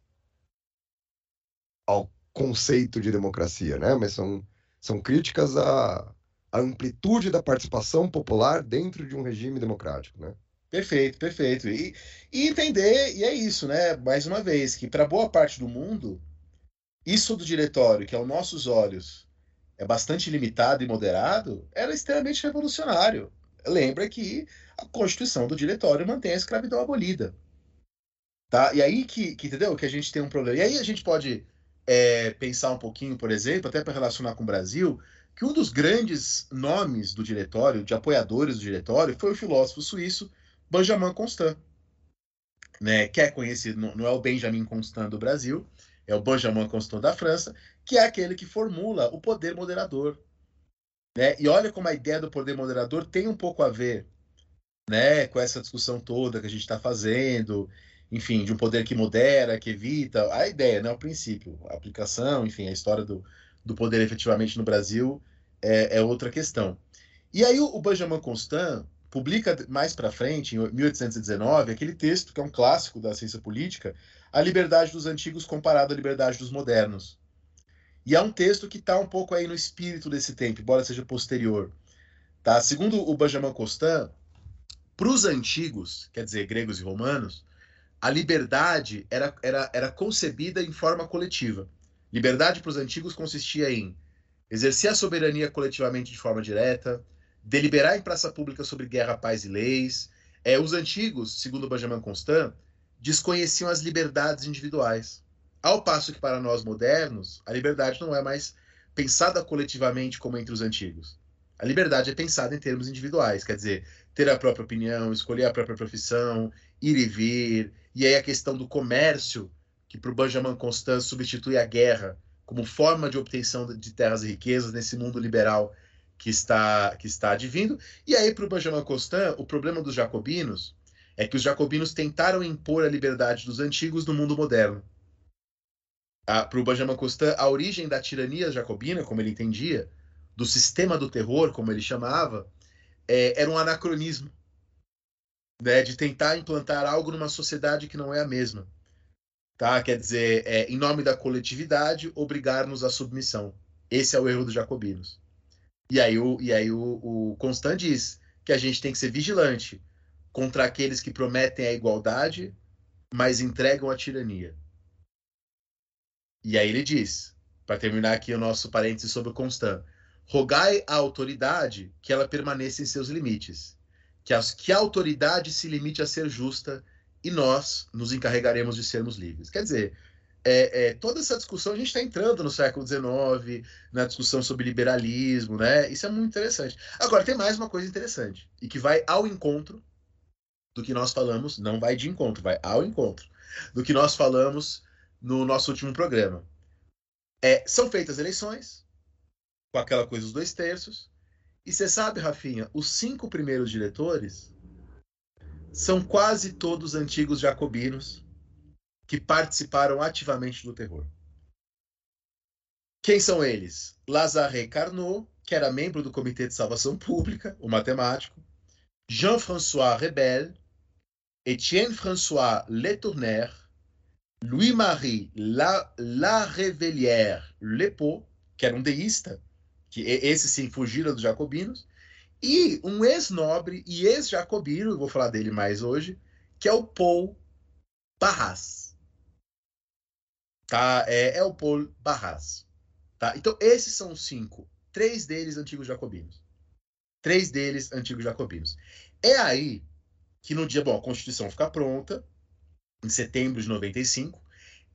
ao conceito de democracia, né? Mas são, são críticas à, à amplitude da participação popular dentro de um regime democrático, né? Perfeito, perfeito. E, e entender, e é isso, né? Mais uma vez, que para boa parte do mundo, isso do diretório, que aos nossos olhos é bastante limitado e moderado, era extremamente revolucionário. Lembra que a Constituição do diretório mantém a escravidão abolida. Tá? E aí que, que, entendeu? Que a gente tem um problema. E aí a gente pode é, pensar um pouquinho, por exemplo, até para relacionar com o Brasil, que um dos grandes nomes do diretório, de apoiadores do diretório, foi o filósofo suíço Benjamin Constant, né, que é conhecido, não, é o Benjamin Constant do Brasil, é o Benjamin Constant da França, que é aquele que formula o poder moderador. Né? E olha como a ideia do poder moderador tem um pouco a ver né, com essa discussão toda que a gente está fazendo, enfim, de um poder que modera, que evita, a ideia, né, o princípio, a aplicação, enfim, a história do, do poder efetivamente no Brasil é, é outra questão. E aí o, o Benjamin Constant publica mais para frente, em 1819, aquele texto que é um clássico da ciência política, A Liberdade dos Antigos comparada à Liberdade dos Modernos. E é um texto que está um pouco aí no espírito desse tempo, embora seja posterior. Tá? Segundo o Benjamin Constant, para os antigos, quer dizer, gregos e romanos, a liberdade era, era, era concebida em forma coletiva. Liberdade para os antigos consistia em exercer a soberania coletivamente de forma direta, deliberar em praça pública sobre guerra, paz e leis. É, os antigos, segundo Benjamin Constant, desconheciam as liberdades individuais. Ao passo que para nós modernos, a liberdade não é mais pensada coletivamente como entre os antigos. A liberdade é pensada em termos individuais, quer dizer, ter a própria opinião, escolher a própria profissão, ir e vir. E aí a questão do comércio, que para o Benjamin Constant substitui a guerra como forma de obtenção de terras e riquezas nesse mundo liberal que está, que está advindo. E aí, para o Benjamin Constant, o problema dos jacobinos é que os jacobinos tentaram impor a liberdade dos antigos no mundo moderno. Para o Benjamin Constant, a origem da tirania jacobina, como ele entendia, do sistema do terror, como ele chamava, é, era um anacronismo né, de tentar implantar algo numa sociedade que não é a mesma. Tá? Quer dizer, é, em nome da coletividade, obrigar-nos à submissão. Esse é o erro dos jacobinos. E aí, o, e aí o, o Constant diz que a gente tem que ser vigilante contra aqueles que prometem a igualdade, mas entregam a tirania. E aí ele diz, para terminar aqui o nosso parênteses sobre o Constant, rogai à autoridade que ela permaneça em seus limites, que, as, que a autoridade se limite a ser justa e nós nos encarregaremos de sermos livres. Quer dizer, é, é, toda essa discussão a gente está entrando no século XIX, na discussão sobre liberalismo, né? Isso é muito interessante. Agora, tem mais uma coisa interessante, e que vai ao encontro do que nós falamos, não vai de encontro, vai ao encontro do que nós falamos no nosso último programa. É, são feitas eleições, com aquela coisa dos dois terços, e você sabe, Rafinha, os cinco primeiros diretores são quase todos antigos jacobinos que participaram ativamente do terror. Quem são eles? Lazare Carnot, que era membro do Comitê de Salvação Pública, o matemático, Jean-François Rebel, Etienne François Letourner, Louis-Marie La, La Revellière Lepeau, que era um deísta, que esse sim fugiram dos jacobinos, e um ex-nobre e ex-jacobino, vou falar dele mais hoje, que é o Paul Barras tá? É, é o Paul Barras, tá? Então, esses são os cinco. Três deles antigos jacobinos. Três deles antigos jacobinos. É aí que no dia, bom, a Constituição fica pronta, em setembro de 95.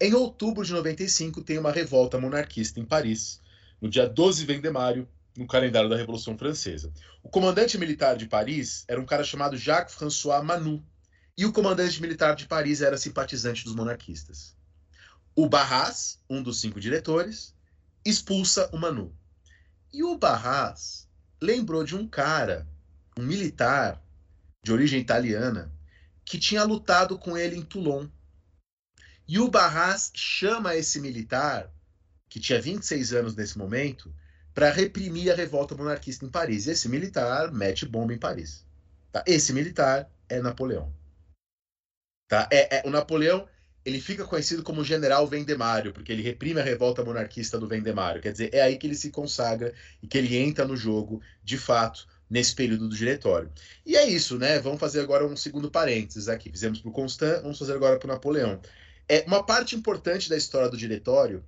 Em outubro de 95 tem uma revolta monarquista em Paris, no dia 12 Vendemário, no calendário da Revolução Francesa. O comandante militar de Paris era um cara chamado Jacques-François Manu, e o comandante militar de Paris era simpatizante dos monarquistas. O Barras, um dos cinco diretores, expulsa o Manu. E o Barras lembrou de um cara, um militar de origem italiana, que tinha lutado com ele em Toulon. E o Barras chama esse militar, que tinha 26 anos nesse momento, para reprimir a revolta monarquista em Paris. Esse militar mete bomba em Paris. Tá? Esse militar é Napoleão. Tá? É, é, o Napoleão ele fica conhecido como General Vendemário, porque ele reprime a revolta monarquista do Vendemário. Quer dizer, é aí que ele se consagra e que ele entra no jogo, de fato, nesse período do diretório. E é isso, né? Vamos fazer agora um segundo parênteses aqui. Fizemos para o Constant, vamos fazer agora para o Napoleão. É, uma parte importante da história do diretório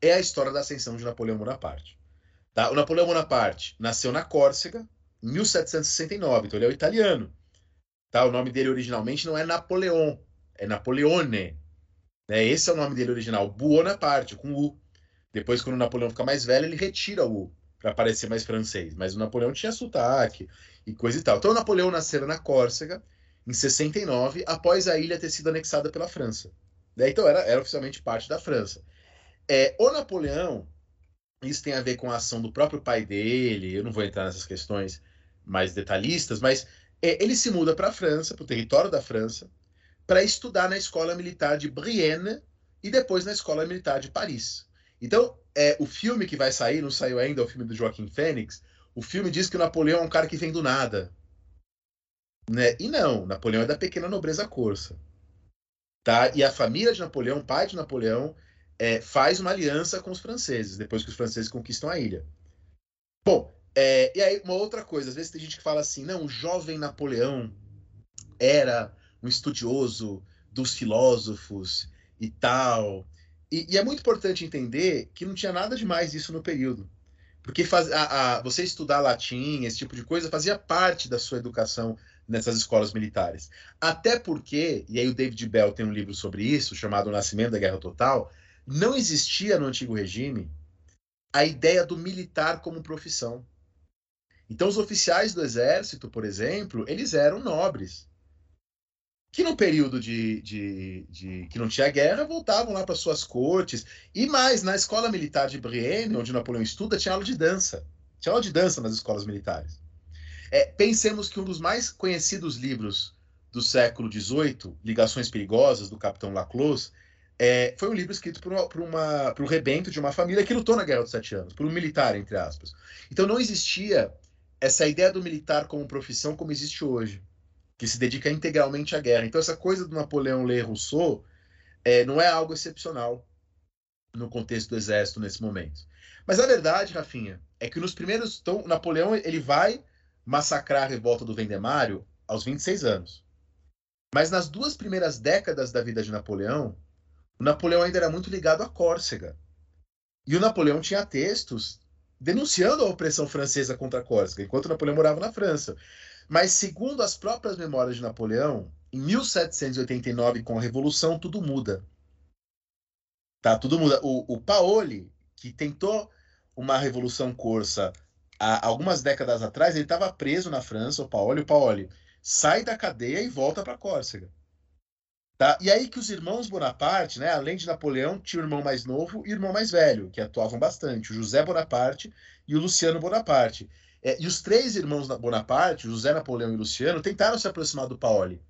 é a história da ascensão de Napoleão Bonaparte. Tá? O Napoleão Bonaparte nasceu na Córcega, em 1769, então ele é o italiano. Tá? O nome dele originalmente não é Napoleão, é Napoleone. Né? Esse é o nome dele original, Buonaparte, com U. Depois, quando o Napoleão fica mais velho, ele retira o U para parecer mais francês. Mas o Napoleão tinha sotaque e coisa e tal. Então, o Napoleão nasceu na Córcega, em 69, após a ilha ter sido anexada pela França. Né? Então, era, era oficialmente parte da França. É, o Napoleão, isso tem a ver com a ação do próprio pai dele, eu não vou entrar nessas questões mais detalhistas, mas é, ele se muda para a França, para o território da França, para estudar na Escola Militar de Brienne e depois na Escola Militar de Paris. Então, é, o filme que vai sair, não saiu ainda, é o filme do Joaquim Fênix, o filme diz que o Napoleão é um cara que vem do nada. Né? E não, Napoleão é da pequena nobreza corsa. Tá? E a família de Napoleão, pai de Napoleão, é, faz uma aliança com os franceses, depois que os franceses conquistam a ilha. Bom, é, e aí uma outra coisa, às vezes tem gente que fala assim, não, o jovem Napoleão era um estudioso dos filósofos e tal. E, e, é muito importante entender que não tinha nada de mais isso no período. Porque faz, a, a, você estudar latim, esse tipo de coisa, fazia parte da sua educação nessas escolas militares. Até porque, e aí o David Bell tem um livro sobre isso, chamado O Nascimento da Guerra Total, não existia no antigo regime a ideia do militar como profissão. Então, os oficiais do exército, por exemplo, eles eram nobres. Que no período de, de, de, que não tinha guerra voltavam lá para suas cortes. E mais na escola militar de Brienne onde Napoleão estuda tinha aula de dança. Tinha aula de dança nas escolas militares. É, pensemos que um dos mais conhecidos livros do século XVIII Ligações Perigosas do Capitão Laclos é, foi um livro escrito por, uma, por, uma, por um rebento de uma família que lutou na Guerra dos Sete Anos por um militar entre aspas então não existia essa ideia do militar como profissão como existe hoje que se dedica integralmente à guerra. Então, essa coisa do Napoleão ler Rousseau é, não é algo excepcional no contexto do exército nesse momento. Mas a verdade, Rafinha, é que nos primeiros. Então, Napoleão ele vai massacrar a revolta do Vendemário aos 26 anos. Mas nas duas primeiras décadas da vida de Napoleão, o Napoleão ainda era muito ligado à Córcega. E o Napoleão tinha textos denunciando a opressão francesa contra a Córcega, enquanto Napoleão morava na França. Mas, segundo as próprias memórias de Napoleão, em 1789, com a Revolução, tudo muda. Tá, tudo muda. O, o Paoli, que tentou uma revolução corsa há algumas décadas atrás, ele estava preso na França, o Paoli. O Paoli sai da cadeia e volta para Córcega. Tá? E aí que os irmãos Bonaparte, né, além de Napoleão, tinha o irmão mais novo e o irmão mais velho, que atuavam bastante, o José Bonaparte e o Luciano Bonaparte. É, e os três irmãos Bonaparte, José, Napoleão e Luciano, tentaram se aproximar do Paoli,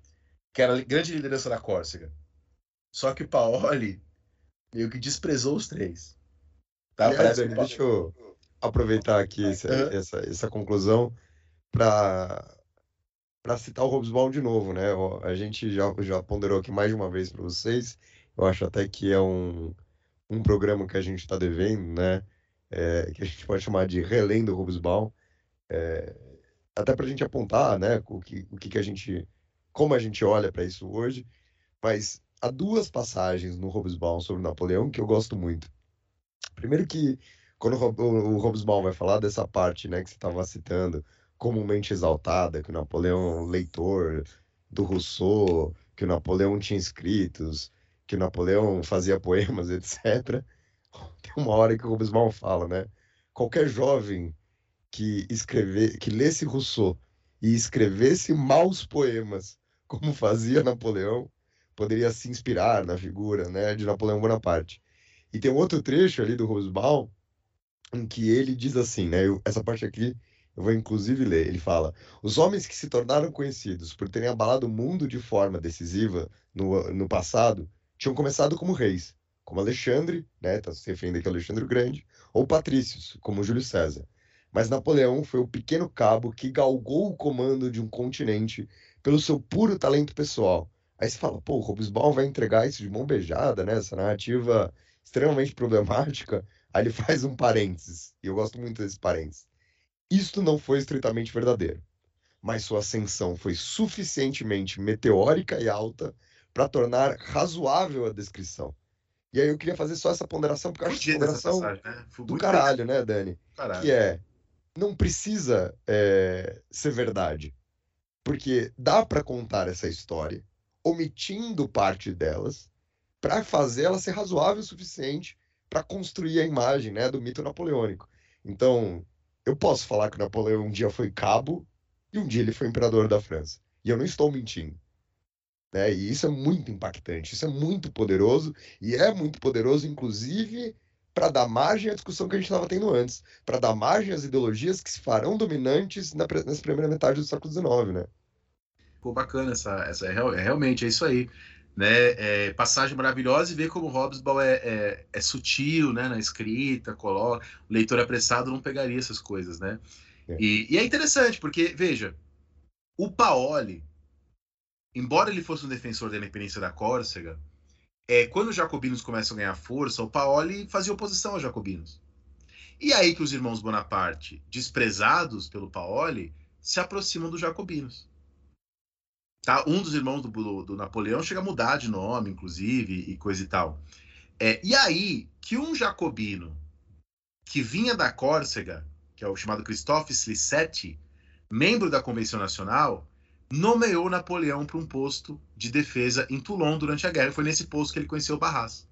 que era a grande liderança da Córcega. Só que o Paoli meio que desprezou os três. Tá? Aliás, que... deixa eu aproveitar aqui essa, uhum. essa, essa conclusão para para citar o Hobsbawm de novo, né? A gente já, já ponderou aqui mais de uma vez para vocês. Eu acho até que é um, um programa que a gente está devendo, né? É, que a gente pode chamar de Relendo Hobsbawm. É, até para a gente apontar, né? O que, o que, que a gente, como a gente olha para isso hoje. Mas há duas passagens no Hobsbawm sobre Napoleão que eu gosto muito. Primeiro que quando o, Hobsbawm vai falar dessa parte, né, que você estava citando, comumente exaltada, que o Napoleão leitor do Rousseau, que o Napoleão tinha escritos, que o Napoleão fazia poemas, [laughs] etc. Tem uma hora que o Robespierre fala, né? Qualquer jovem que escrever, que lesse Rousseau e escrevesse maus poemas, como fazia Napoleão, poderia se inspirar na figura, né, de Napoleão Bonaparte. E tem um outro trecho ali do Rosbaum em que ele diz assim, né? Eu, essa parte aqui eu vou inclusive ler. Ele fala: Os homens que se tornaram conhecidos por terem abalado o mundo de forma decisiva no, no passado tinham começado como reis, como Alexandre, né? Tá se referindo aqui a Alexandre o Grande, ou patrícios, como Júlio César. Mas Napoleão foi o pequeno cabo que galgou o comando de um continente pelo seu puro talento pessoal. Aí você fala, pô, o vai entregar isso de mão beijada, né? Essa narrativa extremamente problemática. Aí ele [laughs] faz um parênteses, e eu gosto muito desse parênteses. Isto não foi estritamente verdadeiro, mas sua ascensão foi suficientemente meteórica e alta para tornar razoável a descrição. E aí eu queria fazer só essa ponderação, porque eu acho que ponderação passagem, né? do caralho, né, Dani? Caralho. Que é, não precisa é, ser verdade. Porque dá para contar essa história, omitindo parte delas, para fazer ela ser razoável o suficiente para construir a imagem né, do mito napoleônico. Então, eu posso falar que Napoleão um dia foi cabo e um dia ele foi imperador da França. E eu não estou mentindo. Né? E isso é muito impactante, isso é muito poderoso, e é muito poderoso, inclusive, para dar margem à discussão que a gente estava tendo antes, para dar margem às ideologias que se farão dominantes na, nessa primeira metade do século XIX, né? Pô, bacana essa, essa é, é, realmente é isso aí né? É, passagem maravilhosa e ver como Hobsbawm é, é, é, sutil, né? Na escrita, coloca. O leitor apressado não pegaria essas coisas, né? É. E, e, é interessante porque veja, o Paoli, embora ele fosse um defensor da independência da Córcega, é, quando os jacobinos começam a ganhar força, o Paoli fazia oposição aos jacobinos. E aí que os irmãos Bonaparte, desprezados pelo Paoli, se aproximam dos jacobinos. Tá? Um dos irmãos do, do, do, Napoleão chega a mudar de nome, inclusive, e coisa e tal. É, e aí que um jacobino que vinha da Córcega, que é o chamado Christophe Slissetti, membro da Convenção Nacional, nomeou Napoleão para um posto de defesa em Toulon durante a guerra. Foi nesse posto que ele conheceu Barras.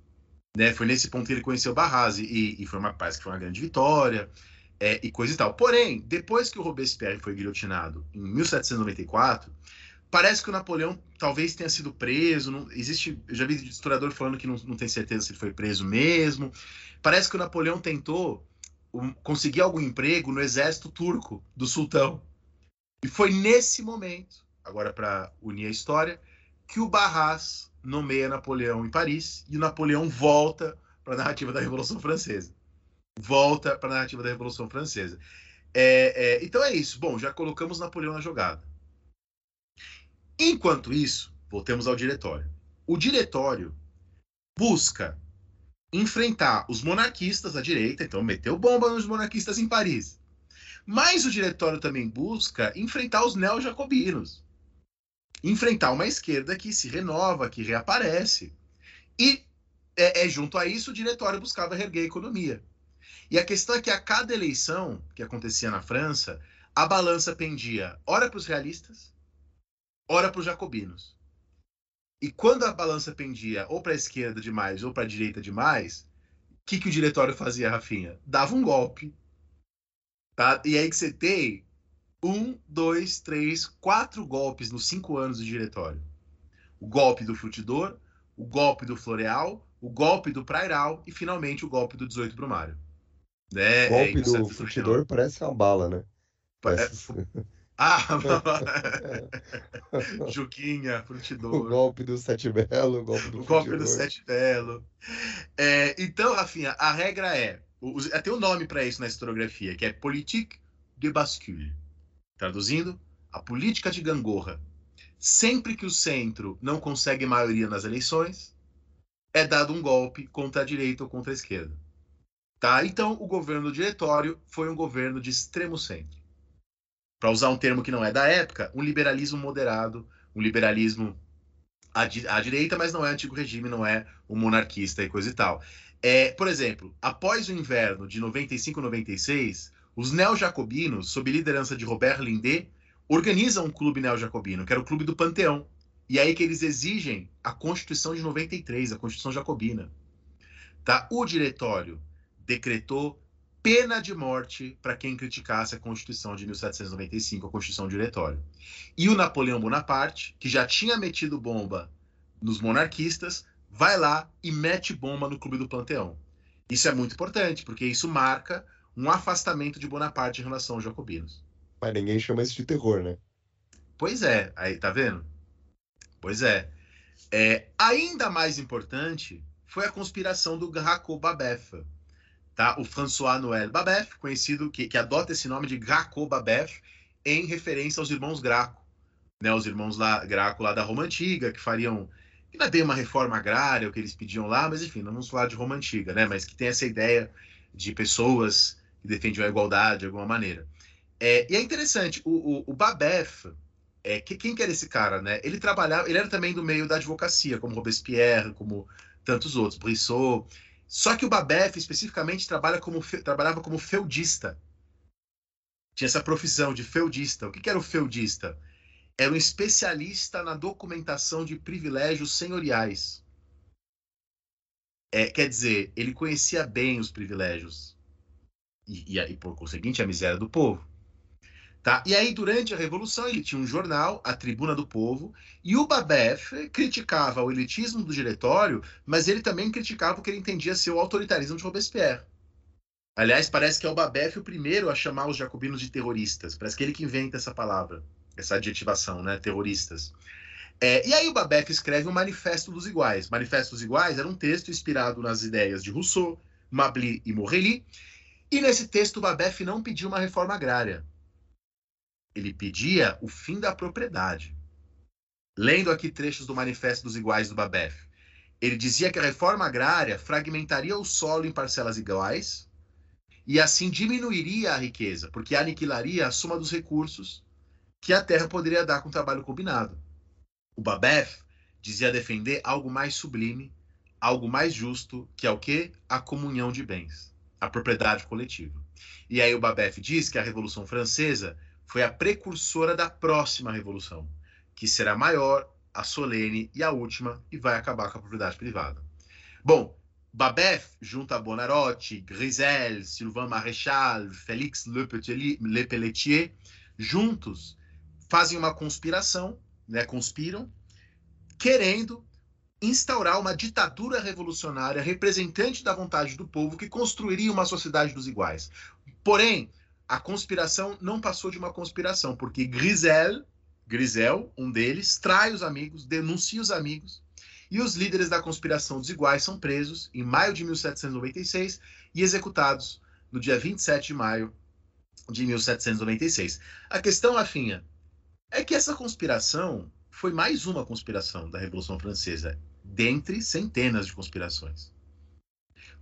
Né? Foi nesse ponto que ele conheceu Barras e, e foi uma parece que foi uma grande vitória é, e coisa e tal. Porém, depois que o Robespierre foi guilhotinado em 1794 Parece que o Napoleão talvez tenha sido preso. Não, existe, eu já vi historiador falando que não, não tem certeza se ele foi preso mesmo. Parece que o Napoleão tentou um, conseguir algum emprego no exército turco do sultão. E foi nesse momento, agora para unir a história, que o Barras nomeia Napoleão em Paris e o Napoleão volta para a narrativa da Revolução Francesa. Volta para a narrativa da Revolução Francesa. É, é, então é isso. Bom, já colocamos Napoleão na jogada. Enquanto isso, voltemos ao diretório. O diretório busca enfrentar os monarquistas à direita, então meteu bomba nos monarquistas em Paris. Mas o diretório também busca enfrentar os neo-jacobinos, enfrentar uma esquerda que se renova, que reaparece. E é, é, junto a isso o diretório buscava reerguer a economia. E a questão é que a cada eleição que acontecia na França, a balança pendia ora para os realistas, ora para os jacobinos. E quando a balança pendia ou para a esquerda demais ou para a direita demais, o que, que o diretório fazia, Rafinha? Dava um golpe. Tá? E aí que você tem um, dois, três, quatro golpes nos cinco anos do diretório. O golpe do Frutidor, o golpe do Floreal, o golpe do Prairal e finalmente o golpe do 18 Brumário. Né? O golpe é, do Frutidor parece uma bala, né? Parece... É, ah, [laughs] Juquinha, frutidor. O golpe do Sete Belo, o golpe do O golpe do Sete Belo. É, então, Rafinha, a regra é. Tem um nome para isso na historiografia, que é politique de bascule. Traduzindo, a política de gangorra. Sempre que o centro não consegue maioria nas eleições, é dado um golpe contra a direita ou contra a esquerda. Tá? Então, o governo diretório foi um governo de extremo centro para usar um termo que não é da época, um liberalismo moderado, um liberalismo à, di à direita, mas não é antigo regime, não é um monarquista e coisa e tal. É, por exemplo, após o inverno de 95 96, os neo-jacobinos, sob liderança de Robert Lindet, organizam um clube neo-jacobino, que era o Clube do Panteão. E é aí que eles exigem a Constituição de 93, a Constituição Jacobina. Tá? O diretório decretou pena de morte para quem criticasse a Constituição de 1795, a Constituição Diretório. E o Napoleão Bonaparte, que já tinha metido bomba nos monarquistas, vai lá e mete bomba no Clube do Panteão. Isso é muito importante, porque isso marca um afastamento de Bonaparte em relação aos jacobinos. Mas ninguém chama isso de terror, né? Pois é, aí tá vendo? Pois é. é ainda mais importante foi a conspiração do Graco Babef, tá? O François Noël Babef, conhecido que, que adota esse nome de Graco Babef em referência aos irmãos Graco, né? Os irmãos lá, Graco lá da Roma antiga que fariam que não é bem uma reforma agrária o que eles pediam lá, mas enfim, não vamos falar de Roma antiga, né? Mas que tem essa ideia de pessoas que defendiam a igualdade de alguma maneira. É, e é interessante, o, o, o Babef, é, que, quem que era esse cara, né? Ele trabalhava, ele era também do meio da advocacia, como Robespierre, como tantos outros, Brissot. Só que o Babef, especificamente, trabalha como, trabalhava como feudista. Tinha essa profissão de feudista. O que, que era o feudista? Era um especialista na documentação de privilégios senhoriais. É, quer dizer, ele conhecia bem os privilégios e, e, e, por conseguinte, a miséria do povo. Tá? E aí, durante a Revolução, ele tinha um jornal, a Tribuna do Povo, e o Babef criticava o elitismo do diretório, mas ele também criticava o que ele entendia ser o autoritarismo de Robespierre. Aliás, parece que é o Babef o primeiro a chamar os jacobinos de terroristas. Parece que ele que inventa essa palavra, essa adjetivação, né? Terroristas. É, e aí o Babef escreve o Manifesto dos Iguais. Manifesto dos Iguais era um texto inspirado nas ideias de Rousseau, Mably e Morelli. E nesse texto o Babef não pediu uma reforma agrária ele pedia o fim da propriedade. Lendo aqui trechos do Manifesto dos Iguais do Babef, ele dizia que a reforma agrária fragmentaria o solo em parcelas iguais e assim diminuiria a riqueza, porque aniquilaria a soma dos recursos que a terra poderia dar com o trabalho combinado. O Babef dizia defender algo mais sublime, algo mais justo, que é o que? A comunhão de bens, a propriedade coletiva. E aí o Babef diz que a Revolução Francesa foi a precursora da próxima revolução, que será maior, a solene e a última, e vai acabar com a propriedade privada. Bom, Babef, junto a Bonarotti, Grisel, Sylvain Maréchal, Félix Le Pelletier, juntos fazem uma conspiração, né, conspiram, querendo instaurar uma ditadura revolucionária representante da vontade do povo que construiria uma sociedade dos iguais. Porém, a conspiração não passou de uma conspiração, porque Grisel, Grisel, um deles, trai os amigos, denuncia os amigos, e os líderes da conspiração desiguais são presos em maio de 1796 e executados no dia 27 de maio de 1796. A questão, Afinha, é que essa conspiração foi mais uma conspiração da Revolução Francesa. dentre centenas de conspirações.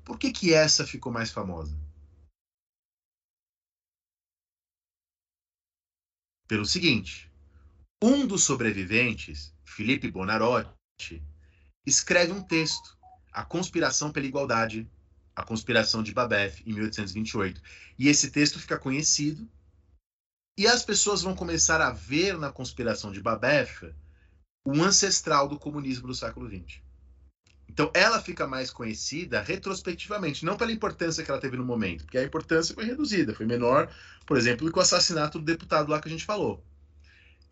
Por que, que essa ficou mais famosa? Pelo seguinte: um dos sobreviventes, Felipe Bonarotti, escreve um texto, A Conspiração pela Igualdade, a Conspiração de Babeth, em 1828. E esse texto fica conhecido, e as pessoas vão começar a ver na Conspiração de Babeth o ancestral do comunismo do século XX. Então, ela fica mais conhecida retrospectivamente, não pela importância que ela teve no momento, porque a importância foi reduzida, foi menor, por exemplo, que o assassinato do deputado lá que a gente falou.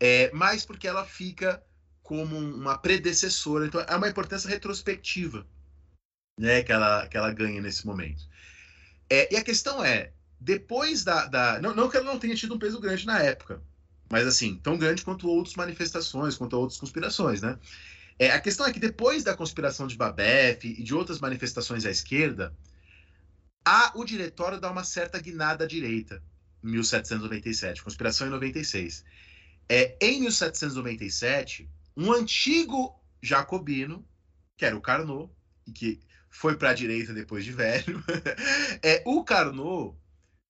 É, mas porque ela fica como uma predecessora, então é uma importância retrospectiva né, que, ela, que ela ganha nesse momento. É, e a questão é, depois da. da não, não que ela não tenha tido um peso grande na época, mas assim, tão grande quanto outras manifestações, quanto outras conspirações, né? É, a questão é que depois da conspiração de Babeth e de outras manifestações à esquerda, a, o diretório dá uma certa guinada à direita, em 1797, conspiração em 96. É, em 1797, um antigo jacobino, que era o Carnot, e que foi para a direita depois de velho, [laughs] é, o Carnot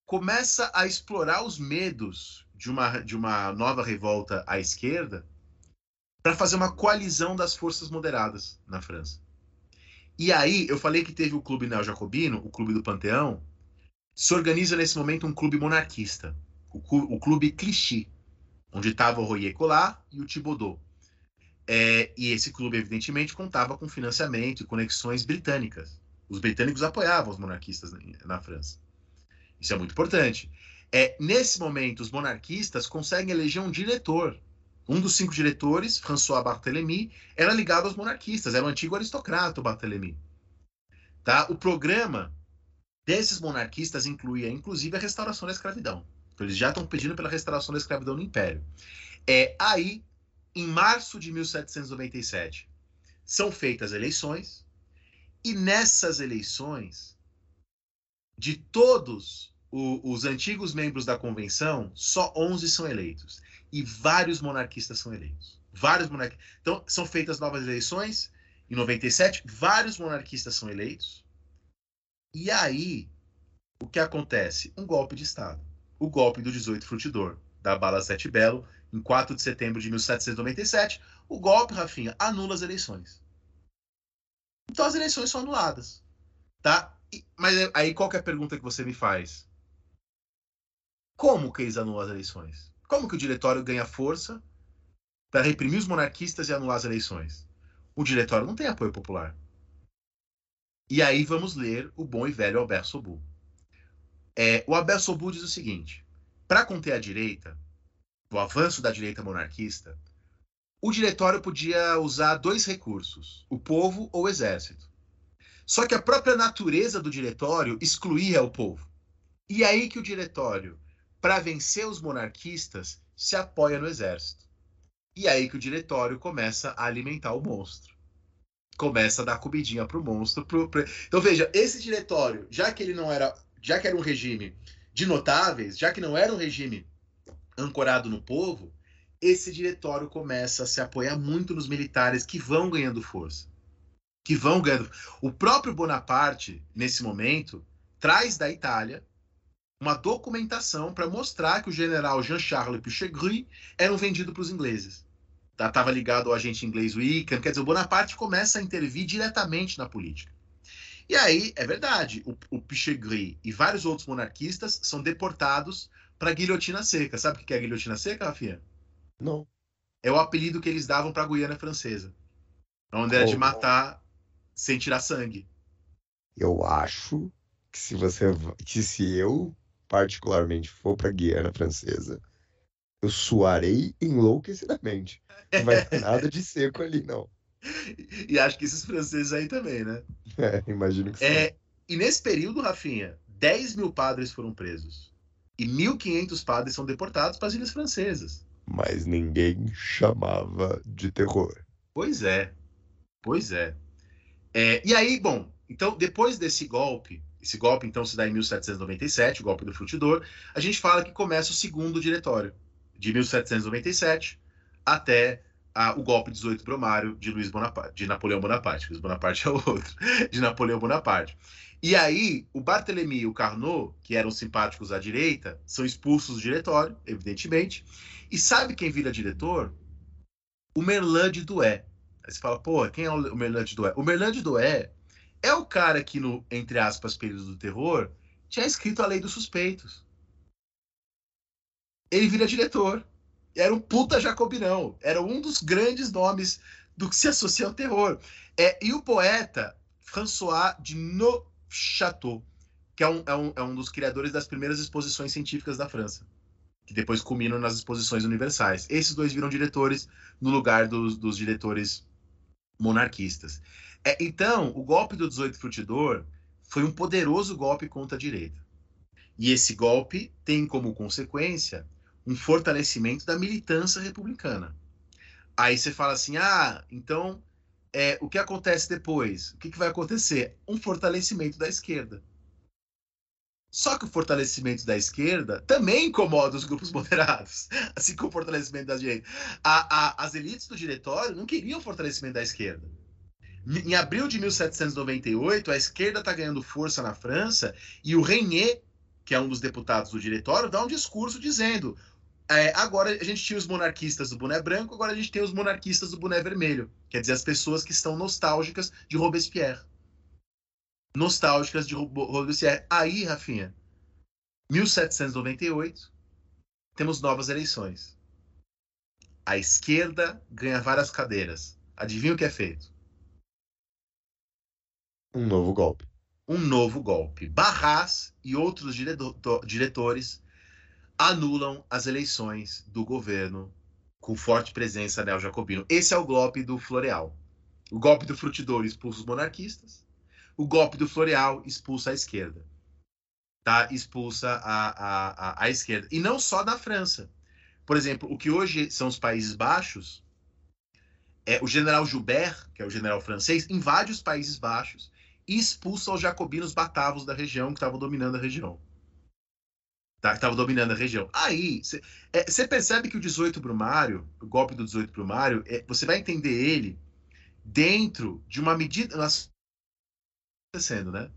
começa a explorar os medos de uma, de uma nova revolta à esquerda para fazer uma coalizão das forças moderadas na França. E aí, eu falei que teve o clube neo-jacobino, o clube do Panteão, se organiza nesse momento um clube monarquista, o, o clube Clichy, onde estava o Royer Collard e o Thibaudot. É, e esse clube, evidentemente, contava com financiamento e conexões britânicas. Os britânicos apoiavam os monarquistas na, na França. Isso é muito importante. É, nesse momento, os monarquistas conseguem eleger um diretor um dos cinco diretores, François Barthélemy, era ligado aos monarquistas, era um antigo aristocrata, Barthélemy. Tá? O programa desses monarquistas incluía, inclusive, a restauração da escravidão. Então, eles já estão pedindo pela restauração da escravidão no Império. É aí, em março de 1797, são feitas eleições, e nessas eleições, de todos os antigos membros da convenção, só 11 são eleitos e vários monarquistas são eleitos. Vários. Então, são feitas novas eleições. Em 97, vários monarquistas são eleitos. E aí, o que acontece? Um golpe de Estado. O golpe do 18 Frutidor, da Bala Sete Belo, em 4 de setembro de 1797. O golpe, Rafinha, anula as eleições. Então as eleições são anuladas. Tá? E, mas aí qual é a pergunta que você me faz? Como que eles anulam as eleições? Como que o diretório ganha força para reprimir os monarquistas e anular as eleições? O diretório não tem apoio popular. E aí vamos ler o bom e velho Albert Sobu. É, o Albert Sobu diz o seguinte: para conter a direita, o avanço da direita monarquista, o diretório podia usar dois recursos: o povo ou o exército. Só que a própria natureza do diretório excluía o povo. E aí que o diretório para vencer os monarquistas, se apoia no exército. E aí que o diretório começa a alimentar o monstro. Começa a dar comidinha pro monstro. Pro, pro... Então veja, esse diretório, já que ele não era, já que era um regime de notáveis, já que não era um regime ancorado no povo, esse diretório começa a se apoiar muito nos militares que vão ganhando força. Que vão ganhando. O próprio Bonaparte, nesse momento, traz da Itália uma documentação para mostrar que o general Jean-Charles Pichegru era um vendido para os ingleses. Estava tá, ligado ao agente inglês Wickham, quer dizer, o Bonaparte começa a intervir diretamente na política. E aí, é verdade, o, o Pichegru e vários outros monarquistas são deportados para a guilhotina seca. Sabe o que é a guilhotina seca, Rafinha? Não. É o apelido que eles davam para a Guiana Francesa. Onde era oh, de matar sem tirar sangue. Eu acho que se você que se eu particularmente for para a Guiana Francesa, eu suarei enlouquecidamente. Não vai ter nada de seco ali, não. [laughs] E acho que esses franceses aí também, né? É, imagino que é, sim. E nesse período, Rafinha, 10 mil padres foram presos. E 1.500 padres são deportados para as ilhas francesas. Mas ninguém chamava de terror. Pois é. Pois é. é. E aí, bom, então depois desse golpe, esse golpe, então, se dá em 1797, o golpe do Frutidor. A gente fala que começa o segundo diretório, de 1797 até a, o golpe 18 Brumário de Luiz Bonaparte, de Napoleão Bonaparte. Luiz Bonaparte é o outro, [laughs] de Napoleão Bonaparte. E aí, o Barthélemy e o Carnot, que eram simpáticos à direita, são expulsos do diretório, evidentemente. E sabe quem vira diretor? O Merlin de Douai. Aí você fala, pô, quem é o Merlin de Douai? O Merlin de Douai é o cara que, no, entre aspas, período do terror, tinha escrito a Lei dos Suspeitos. Ele vira diretor. Era um puta jacobinão. Era um dos grandes nomes do que se associa ao terror. É, e o poeta François de Neufchâteau, que é um, é, um, é um dos criadores das primeiras exposições científicas da França, que depois culminam nas exposições universais. Esses dois viram diretores no lugar dos, dos diretores monarquistas. É, então, o golpe do 18 Frutidor foi um poderoso golpe contra a direita. E esse golpe tem como consequência um fortalecimento da militância republicana. Aí você fala assim: ah, então é, o que acontece depois? O que, que vai acontecer? Um fortalecimento da esquerda. Só que o fortalecimento da esquerda também incomoda os grupos [laughs] moderados, assim como o fortalecimento da direita. A, a, as elites do diretório não queriam fortalecimento da esquerda. Em abril de 1798, a esquerda está ganhando força na França e o Renier, que é um dos deputados do diretório, dá um discurso dizendo: é, agora a gente tinha os monarquistas do boné branco, agora a gente tem os monarquistas do boné vermelho. Quer dizer, as pessoas que estão nostálgicas de Robespierre. Nostálgicas de Robespierre. Aí, Rafinha, 1798, temos novas eleições. A esquerda ganha várias cadeiras. Adivinha o que é feito? Um novo golpe. Um novo golpe. Barras e outros diretores anulam as eleições do governo com forte presença neo-jacobino. Esse é o golpe do Floreal. O golpe do Frutidor expulsa os monarquistas. O golpe do Floreal expulsa a esquerda. Tá? Expulsa a, a, a, a esquerda. E não só na França. Por exemplo, o que hoje são os Países Baixos, é o general Joubert, que é o general francês, invade os Países Baixos e expulsa os jacobinos batavos da região que estavam dominando a região. Tá, que estavam dominando a região. Aí, você é, percebe que o 18 Brumário, o golpe do 18 Brumário, é, você vai entender ele dentro de uma medida. Nós, acontecendo, né?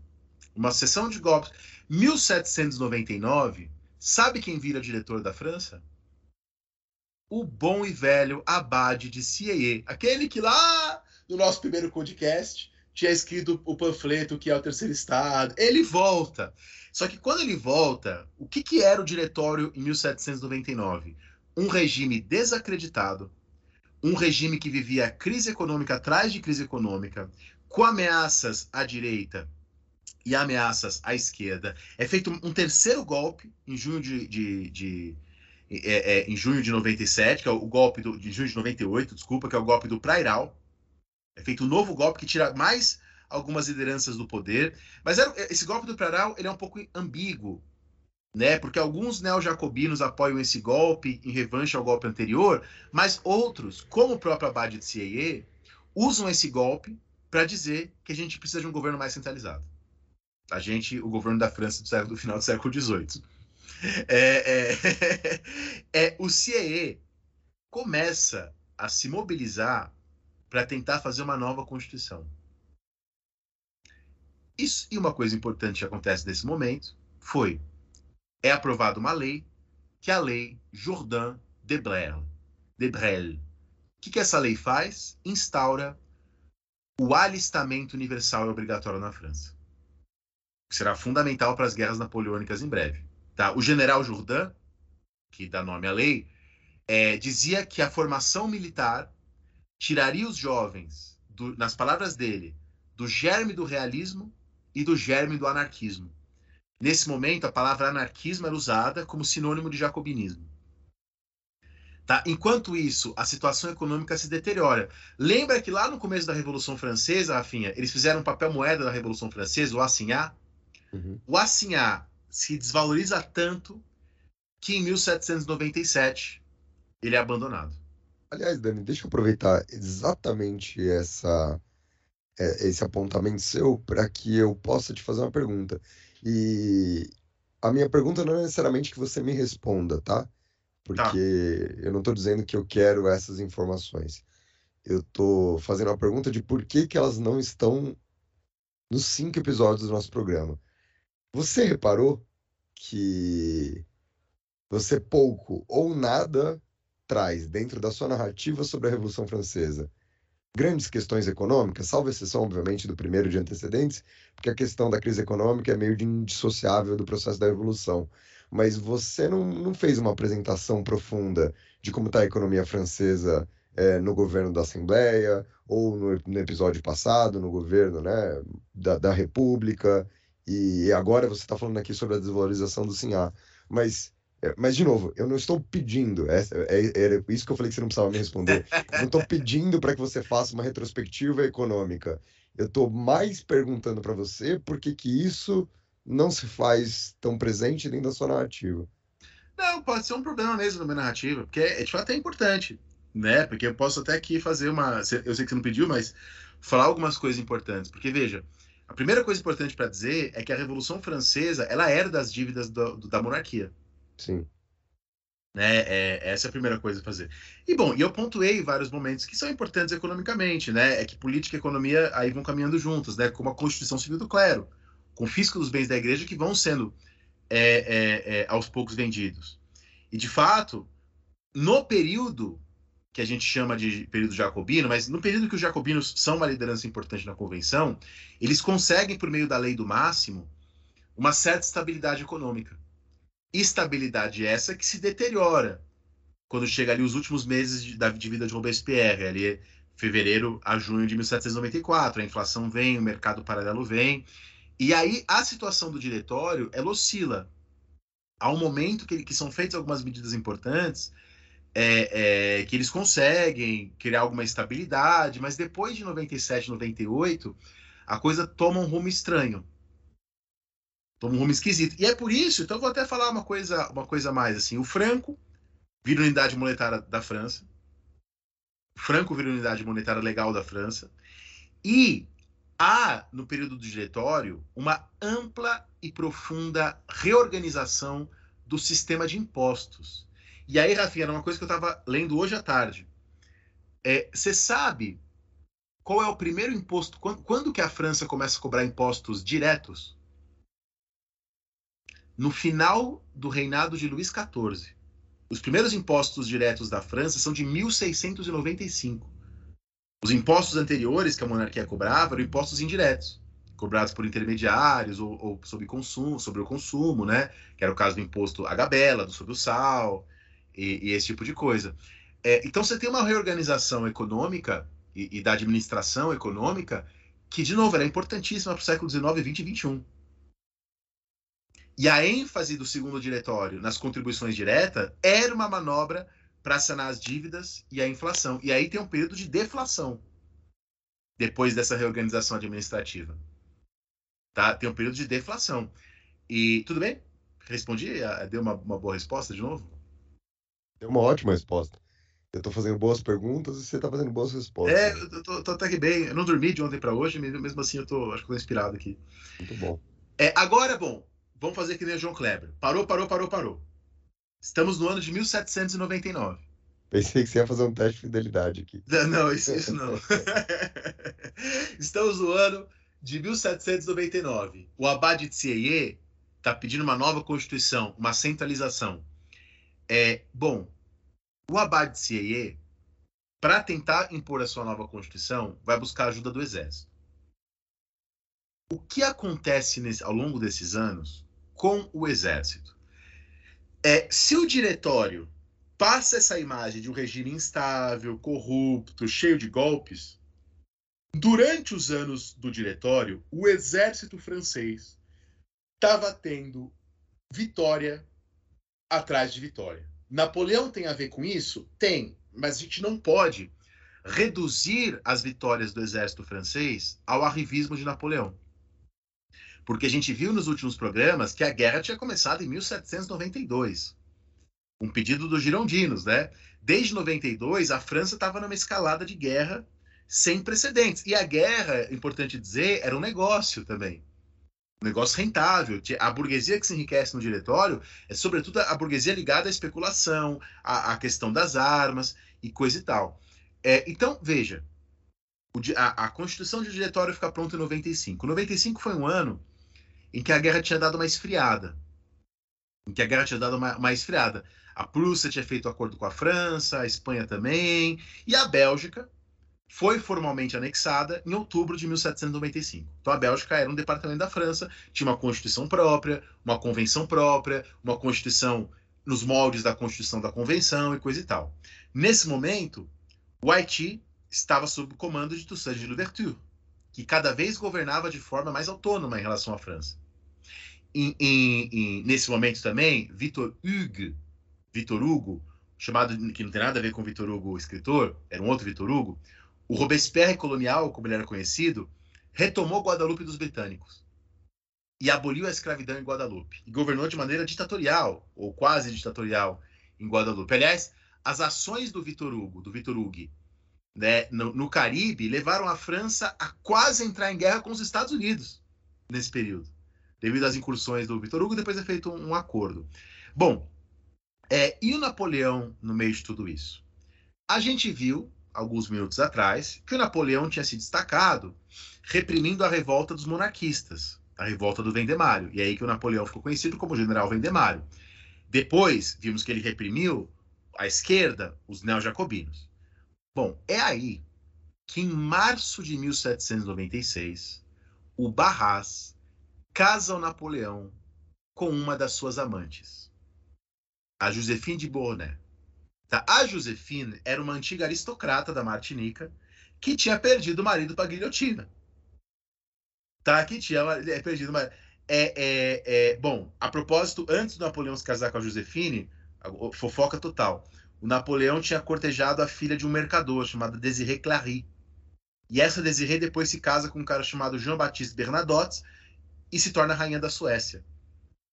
Uma sessão de golpes. 1799, sabe quem vira diretor da França? O bom e velho Abade de Cieye, aquele que lá no nosso primeiro podcast tinha escrito o panfleto que é o terceiro estado. Ele volta. Só que quando ele volta, o que, que era o diretório em 1799? Um regime desacreditado, um regime que vivia crise econômica atrás de crise econômica, com ameaças à direita e ameaças à esquerda. É feito um terceiro golpe em junho de, de, de é, é, em junho de 97, que é o golpe do, de junho de 98, desculpa, que é o golpe do Prairal, é feito um novo golpe que tira mais algumas lideranças do poder. Mas era, esse golpe do Praral ele é um pouco ambíguo, né? Porque alguns neo-jacobinos apoiam esse golpe em revanche ao golpe anterior, mas outros, como o próprio Abad de Sieye, usam esse golpe para dizer que a gente precisa de um governo mais centralizado. A gente, o governo da França do, século, do final do século XVIII. É, é, [laughs] é, o CIE começa a se mobilizar para tentar fazer uma nova Constituição. Isso, e uma coisa importante que acontece nesse momento foi é aprovada uma lei, que é a lei Jourdain de Brel. De Brel. O que, que essa lei faz? Instaura o alistamento universal e obrigatório na França. Que será fundamental para as guerras napoleônicas em breve. Tá? O general Jourdain, que dá nome à lei, é, dizia que a formação militar tiraria os jovens, do, nas palavras dele, do germe do realismo e do germe do anarquismo. Nesse momento, a palavra anarquismo era usada como sinônimo de jacobinismo. Tá? Enquanto isso, a situação econômica se deteriora. Lembra que lá no começo da Revolução Francesa, Rafinha, eles fizeram um papel moeda da Revolução Francesa, o assignat? Uhum. O assignat se desvaloriza tanto que em 1797 ele é abandonado. Aliás, Dani, deixa eu aproveitar exatamente essa, é, esse apontamento seu para que eu possa te fazer uma pergunta. E a minha pergunta não é necessariamente que você me responda, tá? Porque tá. eu não estou dizendo que eu quero essas informações. Eu tô fazendo uma pergunta de por que que elas não estão nos cinco episódios do nosso programa. Você reparou que você pouco ou nada traz dentro da sua narrativa sobre a Revolução Francesa grandes questões econômicas, salvo exceção, obviamente, do primeiro de antecedentes, porque a questão da crise econômica é meio indissociável do processo da Revolução. Mas você não, não fez uma apresentação profunda de como está a economia francesa é, no governo da Assembleia, ou no, no, episódio passado, no governo né, da, da República, e agora você está falando aqui sobre a desvalorização do Sinhá. Mas mas, de novo, eu não estou pedindo, é, é, é, isso que eu falei que você não precisava me responder. Eu não estou pedindo para que você faça uma retrospectiva econômica. Eu estou mais perguntando para você por que, que isso não se faz tão presente dentro da sua narrativa. Não, pode ser um problema mesmo na minha narrativa, porque é, de fato é importante, né? Porque eu posso até aqui fazer uma. Eu sei que você não pediu, mas falar algumas coisas importantes. Porque, veja, a primeira coisa importante para dizer é que a Revolução Francesa ela era das dívidas do, do, da monarquia. Sim. Né? É, essa é a primeira coisa a fazer. E bom, e eu pontuei vários momentos que são importantes economicamente, né? É que política e economia aí vão caminhando juntos, né? Como a Constituição Civil do Clero, confisco dos bens da igreja que vão sendo é, é, é, aos poucos vendidos. E de fato, no período que a gente chama de período jacobino, mas no período que os jacobinos são uma liderança importante na convenção, eles conseguem, por meio da lei do máximo, uma certa estabilidade econômica. Estabilidade essa que se deteriora quando chega ali os últimos meses de, da, de vida de Robespierre, ali fevereiro a junho de 1794, a inflação vem, o mercado paralelo vem, e aí a situação do diretório ela oscila. Há um momento que, que são feitas algumas medidas importantes é, é, que eles conseguem criar alguma estabilidade, mas depois de 97, 98, a coisa toma um rumo estranho. Toma um rumo esquisito. E é por isso, então vou até falar uma coisa, uma coisa mais assim. O Franco vira unidade monetária da França. O Franco vira unidade monetária legal da França. E há, no período do diretório, uma ampla e profunda reorganização do sistema de impostos. E aí, Rafinha, era uma coisa que eu estava lendo hoje à tarde. Você é, sabe qual é o primeiro imposto? Quando, quando que a França começa a cobrar impostos diretos? No final do reinado de Luís XIV. Os primeiros impostos diretos da França são de 1695. Os impostos anteriores que a monarquia cobrava eram impostos indiretos, cobrados por intermediários ou, ou sobre, consumo, sobre o consumo, né? Que era o caso do imposto à gabela, do sobre o sal e, e esse tipo de coisa. É, então você tem uma reorganização econômica e, e, da administração econômica que, de novo, era importantíssima para o século XIX, XX e XXI. E a ênfase do segundo diretório nas contribuições diretas era uma manobra para sanar as dívidas e a inflação. E aí tem um período de deflação depois dessa reorganização administrativa. Tá? Tem um período de deflação. E tudo bem? Respondi? Deu uma, uma boa resposta de novo? Deu uma ótima resposta. Eu tô fazendo boas perguntas e você tá fazendo boas respostas. É, eu tô, tô até que bem. Eu não dormi de ontem para hoje, mesmo assim eu tô, acho que tô inspirado aqui. Muito bom. É, agora, bom, Vamos fazer que nem o João Kleber. Parou, parou, parou, parou. Estamos no ano de 1799. Pensei que você ia fazer um teste de fidelidade aqui. Não, isso, isso não. [laughs] Estamos no ano de 1799. O Abade de Sieyé está pedindo uma nova constituição, uma centralização. É, bom, o Abade de Sieyé, para tentar impor a sua nova constituição, vai buscar a ajuda do exército. O que acontece nesse, ao longo desses anos com o exército. É, se o diretório passa essa imagem de um regime instável, corrupto, cheio de golpes, durante os anos do diretório, o exército francês estava tendo vitória atrás de vitória. Napoleão tem a ver com isso? Tem, mas a gente não pode reduzir as vitórias do exército francês ao arrivismo de Napoleão. Porque a gente viu nos últimos programas que a guerra tinha começado em 1792. Um pedido dos girondinos, né? Desde 92, a França estava numa escalada de guerra sem precedentes. E a guerra, importante dizer, era um negócio também. Um negócio rentável. A burguesia que se enriquece no diretório é, sobretudo, a burguesia ligada à especulação, à, à questão das armas e coisa e tal. É, então, veja, a, a, Constituição de Diretório fica pronta em 95. 95 foi um ano em que a guerra tinha dado uma esfriada. Em que a guerra tinha dado uma, uma esfriada. A Prússia tinha feito acordo com a França, a Espanha também, e a Bélgica foi formalmente anexada em outubro de 1795. Então a Bélgica era um departamento da França, tinha uma constituição própria, uma convenção própria, uma constituição nos moldes da Constituição da Convenção e coisa e tal. Nesse momento, o Haiti estava sob o comando de Toussaint Louverture, que cada vez governava de forma mais autônoma em relação à França. Nesse momento também, Victor Hugo, Victor Hugo, chamado que não tem nada a ver com Victor Hugo, o escritor, era um outro Victor Hugo, o Robespierre colonial, como ele era conhecido, retomou Guadalupe dos britânicos e aboliu a escravidão em Guadalupe e governou de maneira ditatorial ou quase ditatorial em Guadalupe. Aliás, as ações do Vitor Hugo, do Vitor Hugo, né, no, no, Caribe, levaram a França a quase entrar em guerra com os Estados Unidos nesse período, devido às incursões do Vitor Hugo. Depois é feito um, um acordo. Bom, é, e o Napoleão no meio de tudo isso? A gente viu alguns minutos atrás que o Napoleão tinha se destacado reprimindo a revolta dos monarquistas a revolta do Vendemário. E é aí que o Napoleão ficou conhecido como General Vendemário. Depois, vimos que ele reprimiu a esquerda, os neojacobinos. Bom, é aí que em março de 1796, o Barras casa o Napoleão com uma das suas amantes, a Josephine de Beauharnais. Tá? A Josephine era uma antiga aristocrata da Martinica que tinha perdido o marido para guilhotina tá? Que tinha é perdido, mas é, é, é, bom. A propósito, antes do Napoleão se casar com a Josefine, fofoca total. O Napoleão tinha cortejado a filha de um mercador chamado Désiré Clary. E essa Désiré depois se casa com um cara chamado Jean-Baptiste Bernadotte e se torna rainha da Suécia.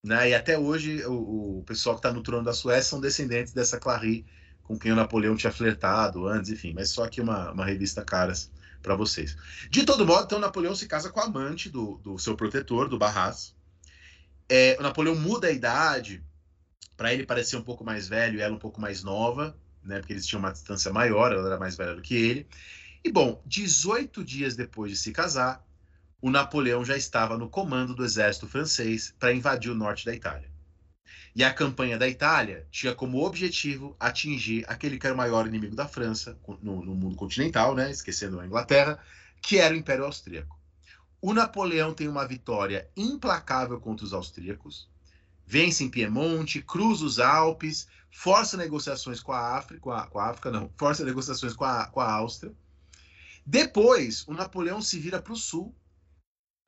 Né? E até hoje o, o pessoal que está no trono da Suécia são descendentes dessa Clary com quem o Napoleão tinha flertado antes, enfim. Mas só aqui uma, uma revista caras para vocês. De todo modo, então, Napoleão se casa com a amante do, do seu protetor, do Barras. É, o Napoleão muda a idade para ele parecer um pouco mais velho e ela um pouco mais nova, né? Porque eles tinham uma distância maior, ela era mais velha do que ele. E bom, 18 dias depois de se casar, o Napoleão já estava no comando do exército francês para invadir o norte da Itália. E a campanha da Itália tinha como objetivo atingir aquele que era o maior inimigo da França no, no mundo continental, né? esquecendo a Inglaterra, que era o Império Austríaco. O Napoleão tem uma vitória implacável contra os austríacos, vence em Piemonte, cruza os Alpes, força negociações com a África, com a, com a África não, força negociações com a, com a Áustria. Depois, o Napoleão se vira para o sul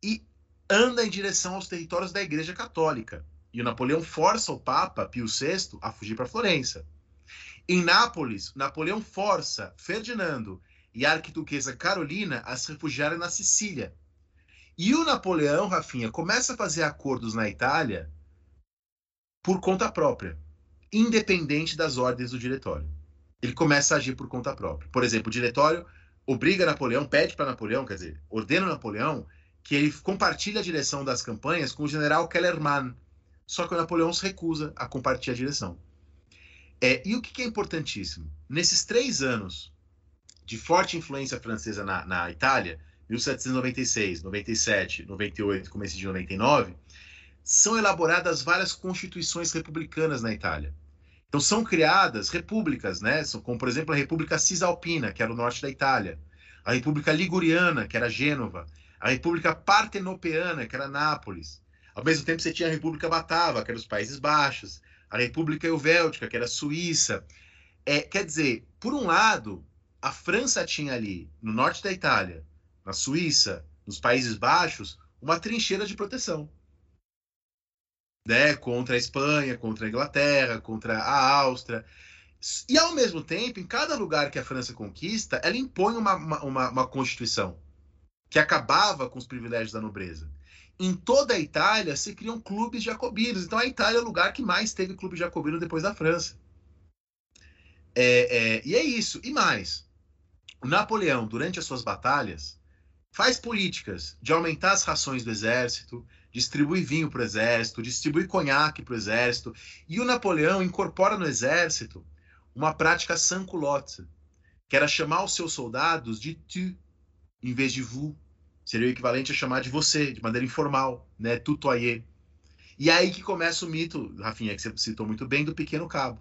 e anda em direção aos territórios da Igreja Católica e o Napoleão força o Papa Pio VI a fugir para Florença. Em Nápoles, Napoleão força Ferdinando e a arquiduquesa Carolina a se refugiarem na Sicília. E o Napoleão, Rafinha, começa a fazer acordos na Itália por conta própria, independente das ordens do diretório. Ele começa a agir por conta própria. Por exemplo, o diretório obriga Napoleão, pede para Napoleão, quer dizer, ordena Napoleão que ele compartilhe a direção das campanhas com o general Kellermann, só que o Napoleão se recusa a compartilhar a direção. É, e o que, que é importantíssimo? Nesses três anos de forte influência francesa na, na Itália, 1796, 97, 98, começo de 99, são elaboradas várias constituições republicanas na Itália. Então são criadas repúblicas, né? como por exemplo a República Cisalpina, que era o norte da Itália, a República Liguriana, que era Gênova, a República Partenopeana, que era Nápoles, ao mesmo tempo, você tinha a República Batava, que era os Países Baixos, a República Helvética, que era a Suíça. É, quer dizer, por um lado, a França tinha ali, no norte da Itália, na Suíça, nos Países Baixos, uma trincheira de proteção. Né, contra a Espanha, contra a Inglaterra, contra a Áustria. E, ao mesmo tempo, em cada lugar que a França conquista, ela impõe uma, uma, uma constituição que acabava com os privilégios da nobreza em toda a Itália se criam clubes jacobinos. Então a Itália é o lugar que mais teve clube jacobino depois da França. É, é, e é isso. E mais, o Napoleão, durante as suas batalhas, faz políticas de aumentar as rações do exército, distribui vinho para o exército, distribui conhaque para o exército. E o Napoleão incorpora no exército uma prática sans culotte, que era chamar os seus soldados de tu, em vez de vous. Seria o equivalente a chamar de você, de maneira informal, né? Tutoyer. E é aí que começa o mito, Rafinha, que você citou muito bem, do pequeno cabo.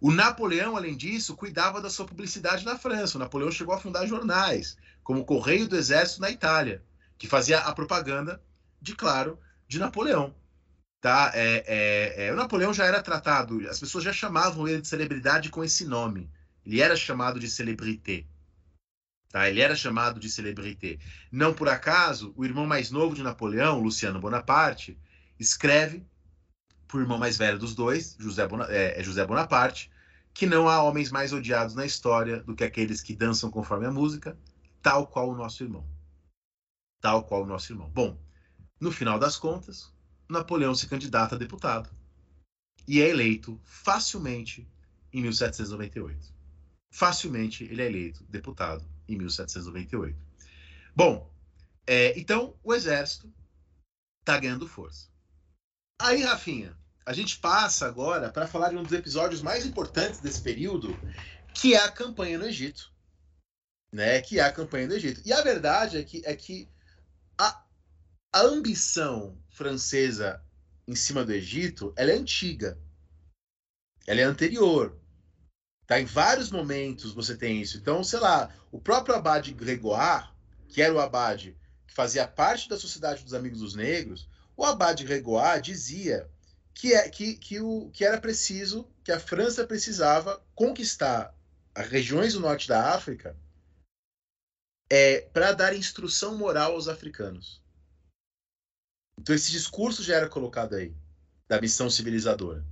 O Napoleão, além disso, cuidava da sua publicidade na França. O Napoleão chegou a fundar jornais, como o Correio do Exército na Itália, que fazia a propaganda, de claro, de Napoleão. Tá? É, é, é, o Napoleão já era tratado, as pessoas já chamavam ele de celebridade com esse nome. Ele era chamado de celebrité. Tá? Ele era chamado de celebrité. Não por acaso, o irmão mais novo de Napoleão, Luciano Bonaparte, escreve para o irmão mais velho dos dois, José, Bona, é, é, José Bonaparte, que não há homens mais odiados na história do que aqueles que dançam conforme a música, tal qual o nosso irmão. Tal qual o nosso irmão. Bom, no final das contas, Napoleão se candidata a deputado e é eleito facilmente em 1798. Facilmente ele é eleito deputado em 1798. Bom, é, então o exército está ganhando força. Aí, Rafinha, a gente passa agora para falar de um dos episódios mais importantes desse período, que é a campanha no Egito. Né? Que é a campanha do Egito. E a verdade é que, é que a ambição francesa em cima do Egito, ela é antiga. Ela é anterior. Tá? Em vários momentos você tem isso. Então, sei lá, o próprio abade Gregoire, que era o abade que fazia parte da Sociedade dos Amigos dos Negros, o Abade Regoá dizia que, é, que, que, o, que era preciso, que a França precisava conquistar as regiões do norte da África é, para dar instrução moral aos africanos. Então esse discurso já era colocado aí, da missão civilizadora.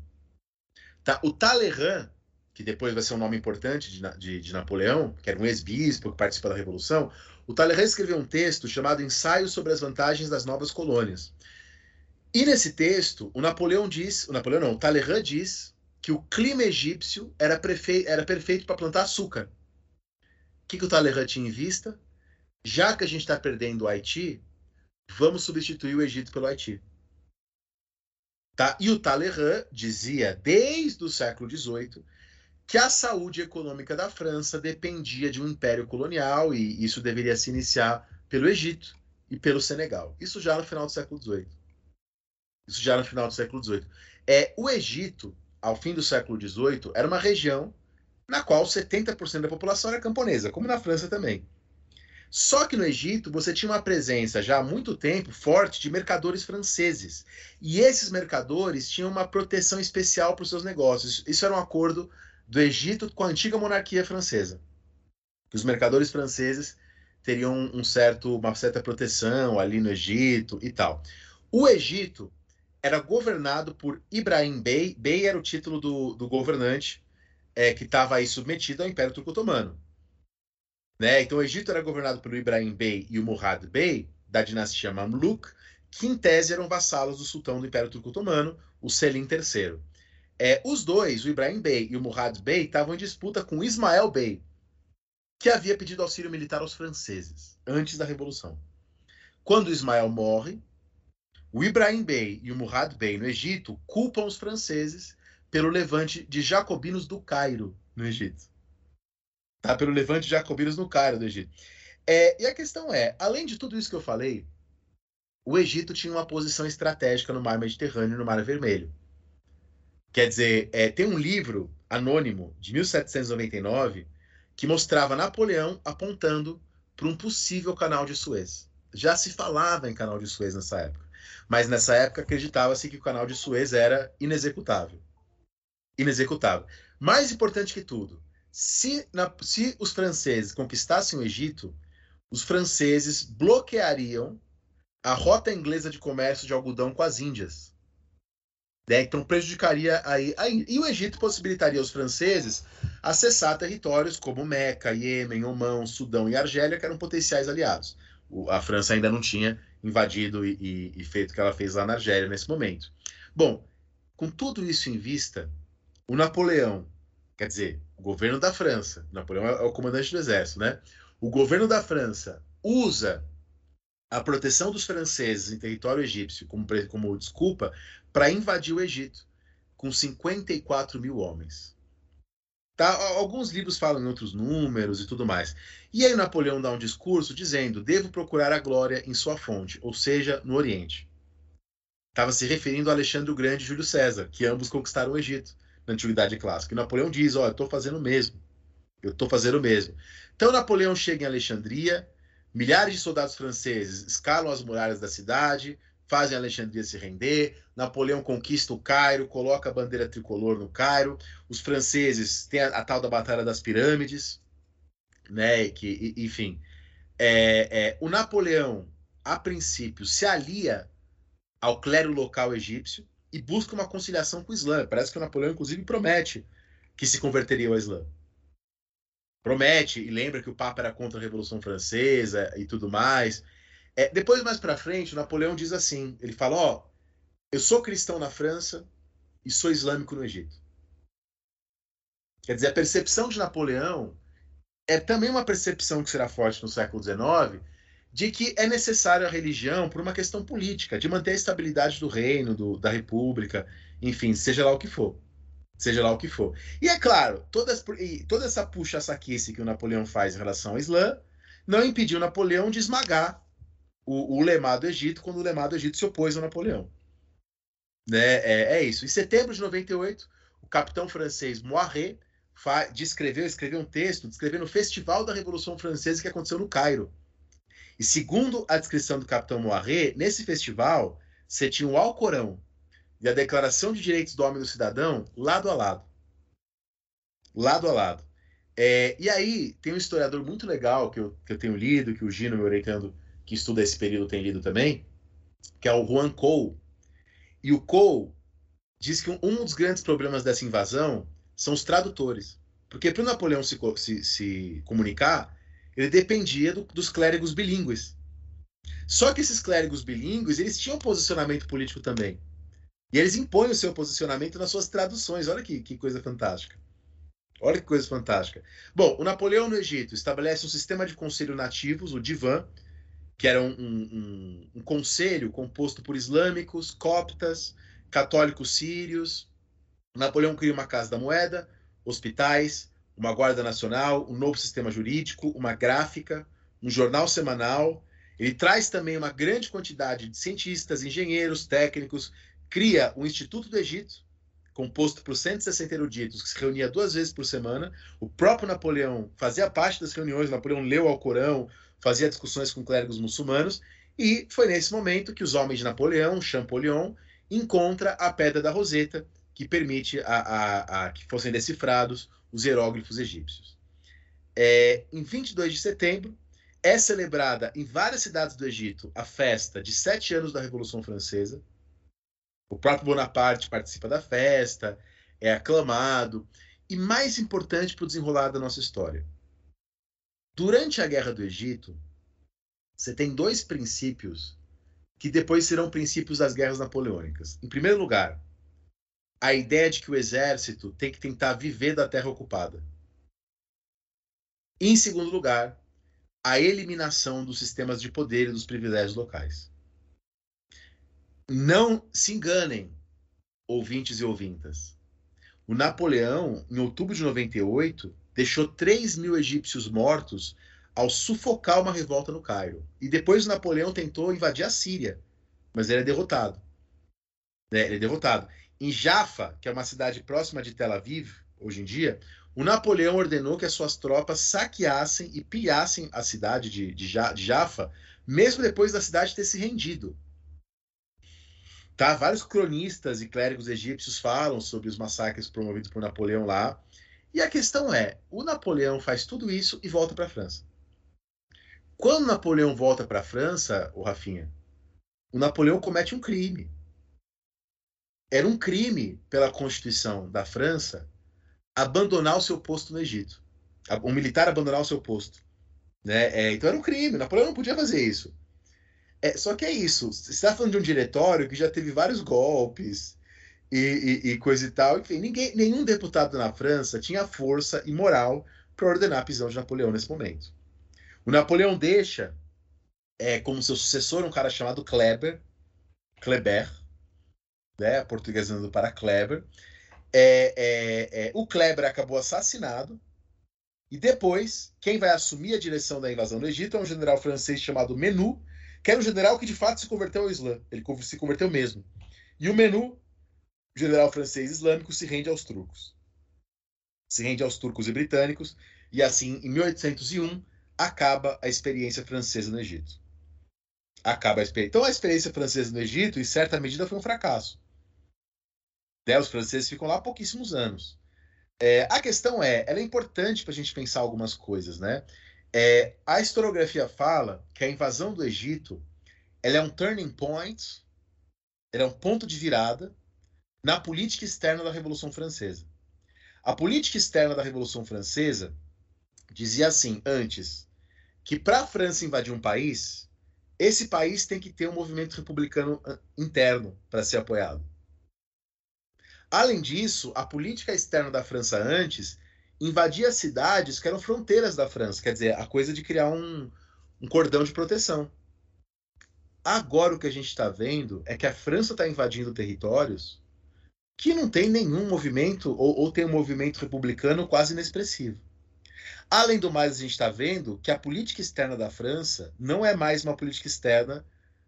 Tá? O Talleyrand, que depois vai ser um nome importante de, de, de Napoleão, que era um ex-bispo que participa da Revolução, o Talleyrand escreveu um texto chamado Ensaio sobre as vantagens das novas colônias, e nesse texto, o Napoleão diz, o Napoleão não, o Talleyrand diz que o clima egípcio era, era perfeito para plantar açúcar. O que, que o Talleyrand tinha em vista? Já que a gente está perdendo o Haiti, vamos substituir o Egito pelo Haiti. Tá? E o Talleyrand dizia, desde o século XVIII, que a saúde econômica da França dependia de um império colonial e isso deveria se iniciar pelo Egito e pelo Senegal. Isso já no final do século XVIII. Isso já no final do século XVIII. É, o Egito, ao fim do século XVIII, era uma região na qual 70% da população era camponesa, como na França também. Só que no Egito você tinha uma presença já há muito tempo forte de mercadores franceses. E esses mercadores tinham uma proteção especial para os seus negócios. Isso era um acordo do Egito com a antiga monarquia francesa. Que os mercadores franceses teriam um certo, uma certa proteção ali no Egito e tal. O Egito era governado por Ibrahim Bey. Bey era o título do, do governante é, que estava aí submetido ao Império Turco-Otomano. Né? Então, o Egito era governado por Ibrahim Bey e o Murad Bey, da dinastia Mamluk, que em tese eram vassalos do sultão do Império Turco-Otomano, o Selim III. É, os dois, o Ibrahim Bey e o Murad Bey, estavam em disputa com Ismael Bey, que havia pedido auxílio militar aos franceses, antes da Revolução. Quando Ismael morre, o Ibrahim Bey e o Murad Bey no Egito culpam os franceses pelo levante de jacobinos do Cairo, no Egito. Tá? Pelo levante de jacobinos no Cairo, do Egito. É, e a questão é, além de tudo isso que eu falei, o Egito tinha uma posição estratégica no Mar Mediterrâneo e no Mar Vermelho. Quer dizer, é, tem um livro anônimo de 1799 que mostrava Napoleão apontando para um possível canal de Suez. Já se falava em canal de Suez nessa época. Mas nessa época acreditava-se que o canal de Suez era inexecutável. Inexecutável. Mais importante que tudo, se, na, se os franceses conquistassem o Egito, os franceses bloqueariam a rota inglesa de comércio de algodão com as Índias. Né? Então prejudicaria aí. E o Egito possibilitaria aos franceses acessar territórios como Meca, Iêmen, Omão, Sudão e Argélia, que eram potenciais aliados. O, a França ainda não tinha invadido e, e, e feito o que ela fez lá na Argélia nesse momento. Bom, com tudo isso em vista, o Napoleão, quer dizer, o governo da França, Napoleão é o comandante do exército, né? O governo da França usa a proteção dos franceses em território egípcio como, como desculpa para invadir o Egito com 54 mil homens. Tá? Alguns livros falam em outros números e tudo mais. E aí Napoleão dá um discurso dizendo: devo procurar a glória em sua fonte, ou seja, no Oriente. Estava se referindo a Alexandre o Grande e Júlio César, que ambos conquistaram o Egito na Antiguidade Clássica. E Napoleão diz: oh, eu estou fazendo o mesmo. Eu estou fazendo o mesmo. Então Napoleão chega em Alexandria, milhares de soldados franceses escalam as muralhas da cidade, fazem Alexandria se render. Napoleão conquista o Cairo, coloca a bandeira tricolor no Cairo. Os franceses têm a, a tal da Batalha das Pirâmides, né? Que, enfim, é, é, o Napoleão, a princípio, se alia ao clero local egípcio e busca uma conciliação com o Islã. Parece que o Napoleão, inclusive, promete que se converteria ao Islã. Promete e lembra que o Papa era contra a Revolução Francesa e tudo mais. É, depois, mais para frente, o Napoleão diz assim: ele fala, ó, oh, eu sou cristão na França e sou islâmico no Egito. Quer dizer, a percepção de Napoleão é também uma percepção que será forte no século XIX de que é necessária a religião por uma questão política, de manter a estabilidade do reino, do, da república, enfim, seja lá o que for. Seja lá o que for. E é claro, toda, toda essa puxa-saquice que o Napoleão faz em relação ao Islã não impediu Napoleão de esmagar o, o do Egito quando o Lemar do Egito se opôs ao Napoleão. Né? É, é, isso. Em setembro de 98, o capitão francês Moiré descreveu, escreveu um texto descrevendo o Festival da Revolução Francesa que aconteceu no Cairo. E segundo a descrição do capitão Moiré, nesse festival você tinha o Alcorão e a Declaração de Direitos do Homem e do Cidadão lado a lado. Lado a lado. É, e aí tem um historiador muito legal que eu, que eu tenho lido, que o Gino, meu orientando, que estuda esse período, tem lido também, que é o Juan Cole. E o Cole diz que um dos grandes problemas dessa invasão são os tradutores. Porque para o Napoleão se, se, se, comunicar, ele dependia do, dos clérigos bilíngues. Só que esses clérigos bilíngues, eles tinham posicionamento político também. E eles impõem o seu posicionamento nas suas traduções. Olha que, que coisa fantástica. Olha que coisa fantástica. Bom, o Napoleão no Egito estabelece um sistema de conselho nativos, o Divan, que era um, um, um conselho composto por islâmicos, coptas, católicos sírios. Napoleão cria uma Casa da Moeda, hospitais, uma Guarda Nacional, um novo sistema jurídico, uma gráfica, um jornal semanal. Ele traz também uma grande quantidade de cientistas, engenheiros, técnicos, cria o Instituto do Egito, composto por 160 eruditos, que se reunia duas vezes por semana. O próprio Napoleão fazia parte das reuniões, Napoleão leu ao Corão, fazia discussões com clérigos muçulmanos, e foi nesse momento que os homens de Napoleão, Champollion, encontra a Pedra da Roseta, que permite a, a, a que fossem decifrados os hieróglifos egípcios. É, em 22 de setembro, é celebrada em várias cidades do Egito a festa de sete anos da Revolução Francesa. O próprio Bonaparte participa da festa, é aclamado. E mais importante para o desenrolar da nossa história, Durante a Guerra do Egito, você tem dois princípios que depois serão princípios das guerras napoleônicas. Em primeiro lugar, a ideia de que o exército tem que tentar viver da terra ocupada. Em segundo lugar, a eliminação dos sistemas de poder e dos privilégios locais. Não se enganem, ouvintes e ouvintas. O Napoleão, em outubro de 98, deixou 3 mil egípcios mortos ao sufocar uma revolta no Cairo. E depois Napoleão tentou invadir a Síria, mas ele é derrotado. É, ele é derrotado. Em Jaffa, que é uma cidade próxima de Tel Aviv, hoje em dia, o Napoleão ordenou que as suas tropas saqueassem e pilhassem a cidade de, de, de Jaffa, mesmo depois da cidade ter se rendido. Tá? Vários cronistas e clérigos egípcios falam sobre os massacres promovidos por Napoleão lá. E a questão é: o Napoleão faz tudo isso e volta para a França. Quando Napoleão volta para a França, o Rafinha, o Napoleão comete um crime. Era um crime pela Constituição da França abandonar o seu posto no Egito. Um militar abandonar o seu posto. Né? É, então era um crime. Napoleão não podia fazer isso. É, só que é isso. Você está falando de um diretório que já teve vários golpes, e, e, e, coisa e tal. Enfim, ninguém, nenhum deputado na França tinha força e moral para ordenar a prisão de Napoleão nesse momento. O Napoleão deixa é, como seu sucessor um cara chamado Kleber, Kleber, né, portuguesando para Kleber. É, é, é, o Kleber acabou assassinado. E depois, quem vai assumir a direção da invasão do Egito é um general francês chamado Menu, que era um general que de fato se converteu ao Islã. Ele se converteu mesmo. E o Menu, general francês islâmico, se rende aos turcos. Se rende aos turcos e britânicos. E assim, em 1801, acaba a experiência francesa no Egito. Acaba a experiência. Então, a experiência francesa no Egito, em certa medida, foi um fracasso. Né? Os franceses ficam lá há pouquíssimos anos. É, a questão é, ela é importante para a gente pensar algumas coisas, né? É, a historiografia fala que a invasão do Egito ela é um turning point, ela é um ponto de virada na política externa da Revolução Francesa. A política externa da Revolução Francesa dizia assim antes que para a França invadir um país, esse país tem que ter um movimento republicano interno para ser apoiado. Além disso, a política externa da França antes invadia cidades que eram fronteiras da França, quer dizer, a coisa de criar um, um cordão de proteção. Agora o que a gente está vendo é que a França está invadindo territórios que não tem nenhum movimento, ou, ou tem um movimento republicano quase inexpressivo. Além do mais, a gente está vendo que a política externa da França não é mais uma política externa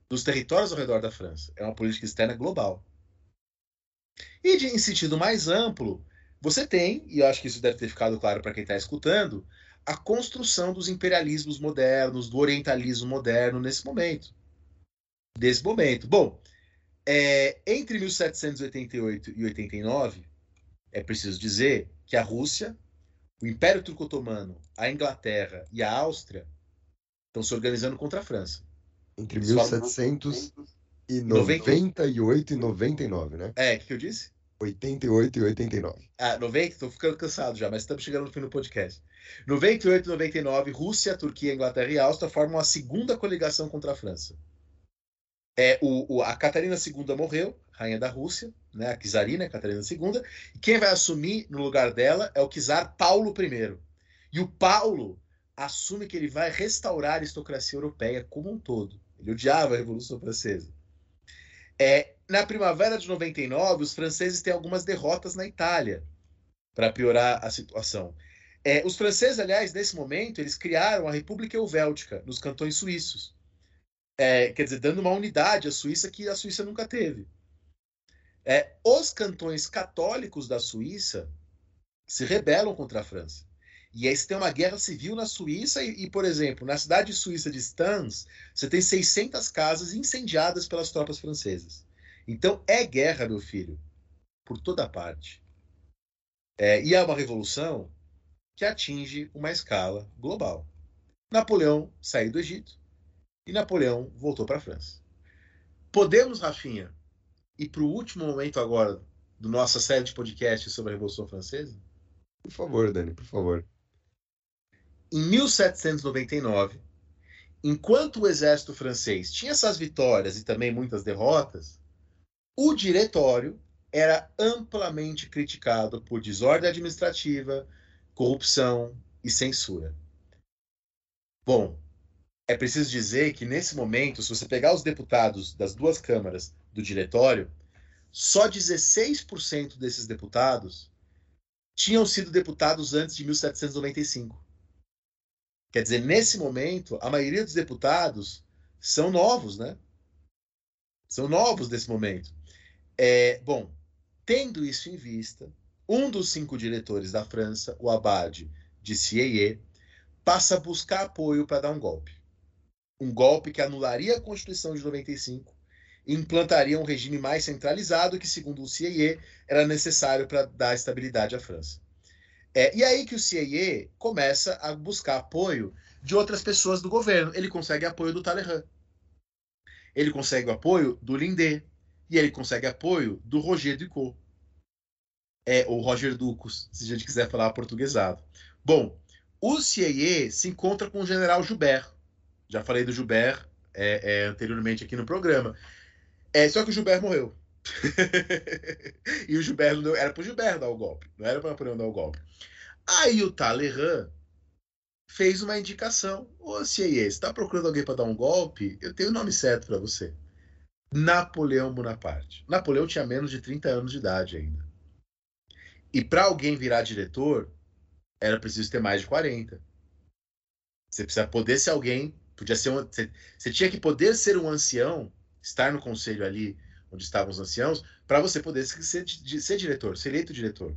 dos territórios ao redor da França, é uma política externa global. E de, em sentido mais amplo, você tem, e eu acho que isso deve ter ficado claro para quem está escutando, a construção dos imperialismos modernos, do orientalismo moderno nesse momento. Desse momento. Bom, é, entre 1788 e 89, é preciso dizer que a Rússia, o Império Turco-Otomano, a Inglaterra e a Áustria estão se organizando contra a França. Entre 1798 e 99, né? É, o que, que eu disse? 88 e 89. Ah, 90? Tô ficando cansado já, mas estamos chegando no fim do podcast. 98 e 99, Rússia, Turquia, Inglaterra e Áustria formam a segunda coligação contra a França. É, o, o, a Catarina II morreu, rainha da Rússia, né, a czarina Catarina II, e quem vai assumir no lugar dela é o czar Paulo I. E o Paulo assume que ele vai restaurar a aristocracia europeia como um todo. Ele odiava a Revolução Francesa. É, na primavera de 99, os franceses têm algumas derrotas na Itália para piorar a situação. É, os franceses, aliás, nesse momento, eles criaram a República Helvética nos cantões suíços. É, quer dizer, dando uma unidade à Suíça que a Suíça nunca teve. É, os cantões católicos da Suíça se rebelam contra a França. E aí você tem uma guerra civil na Suíça e, e, por exemplo, na cidade suíça de Stans, você tem 600 casas incendiadas pelas tropas francesas. Então é guerra, meu filho, por toda parte. É, e é uma revolução que atinge uma escala global. Napoleão saiu do Egito e Napoleão voltou para a França. Podemos, Rafinha, ir para o último momento agora do nossa série de podcasts sobre a Revolução Francesa? Por favor, Dani, por favor. Em 1799, enquanto o exército francês tinha essas vitórias e também muitas derrotas, o diretório era amplamente criticado por desordem administrativa, corrupção e censura. Bom, é preciso dizer que nesse momento, se você pegar os deputados das duas câmaras do diretório, só 16% desses deputados tinham sido deputados antes de 1795. Quer dizer, nesse momento, a maioria dos deputados são novos, né? São novos nesse momento. É, bom, tendo isso em vista, um dos cinco diretores da França, o Abade de Sieyé, passa a buscar apoio para dar um golpe. Um golpe que anularia a Constituição de 95 e implantaria um regime mais centralizado que, segundo o Sieyé, era necessário para dar estabilidade à França. É, e aí que o Sieyé começa a buscar apoio de outras pessoas do governo. Ele consegue apoio do Talleyrand. Ele consegue apoio do Lindé e ele consegue apoio do Roger Ducot. É, ou Roger Ducos, se a gente quiser falar portuguesado. Bom, o CIE se encontra com o general Joubert. Já falei do Joubert é, é, anteriormente aqui no programa. É, só que o Joubert morreu. [laughs] e o Gilberto não, era pro Gilberto dar o golpe, não era para Napoleão dar o golpe. Aí o Talleyrand fez uma indicação. Ô, você está procurando alguém para dar um golpe? Eu tenho o nome certo para você. Napoleão Bonaparte. Napoleão tinha menos de 30 anos de idade ainda. E para alguém virar diretor, era preciso ter mais de 40. Você precisa poder ser alguém, podia ser um, você, você tinha que poder ser um ancião, estar no conselho ali onde estavam os anciãos, para você poder ser, ser diretor, ser eleito diretor.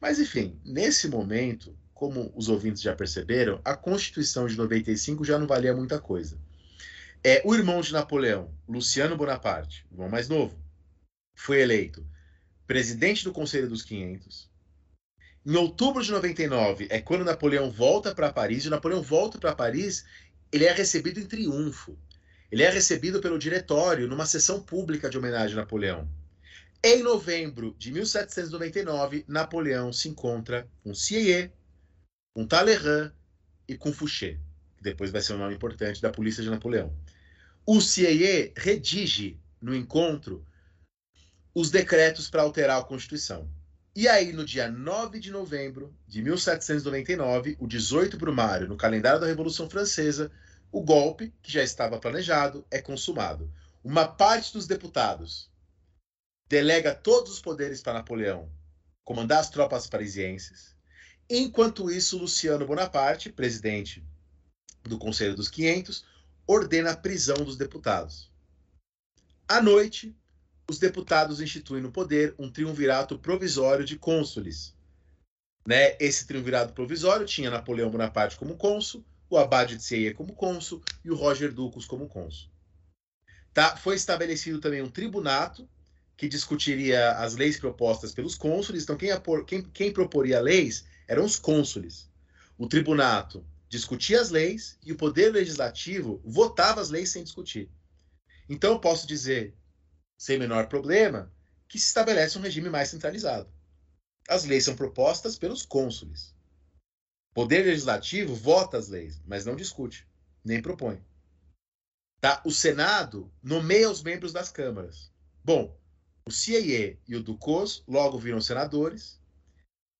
Mas enfim, nesse momento, como os ouvintes já perceberam, a Constituição de 95 já não valia muita coisa. É, o irmão de Napoleão, Luciano Bonaparte, irmão mais novo, foi eleito presidente do Conselho dos 500. Em outubro de 99 é quando Napoleão volta para Paris, e Napoleão volta para Paris, ele é recebido em triunfo. Ele é recebido pelo diretório numa sessão pública de homenagem a Napoleão. Em novembro de 1799, Napoleão se encontra com Sieyé, com Talleyrand e com Fouché, que depois vai ser um nome importante da polícia de Napoleão. O Sieyé redige no encontro os decretos para alterar a Constituição. E aí, no dia 9 de novembro de 1799, o 18 Brumário, no calendário da Revolução Francesa, o golpe, que já estava planejado, é consumado. Uma parte dos deputados delega todos os poderes para Napoleão comandar as tropas parisienses. Enquanto isso, Luciano Bonaparte, presidente do Conselho dos 500, ordena a prisão dos deputados. À noite, os deputados instituem no poder um triunvirato provisório de cônsules. Né? Esse triunvirato provisório tinha Napoleão Bonaparte como cônsul, o Abade de Seiya como cônsul e o Roger Ducos como cônsul. Tá? Foi estabelecido também um tribunato que discutiria as leis propostas pelos cônsules. Então, quem, apor, quem, quem proporia leis eram os cônsules. O tribunato discutia as leis e o poder legislativo votava as leis sem discutir. Então, eu posso dizer, sem menor problema, que se estabelece um regime mais centralizado. As leis são propostas pelos cônsules. Poder legislativo vota as leis, mas não discute, nem propõe. Tá? O Senado nomeia os membros das câmaras. Bom, o CIA e o Ducos logo viram senadores,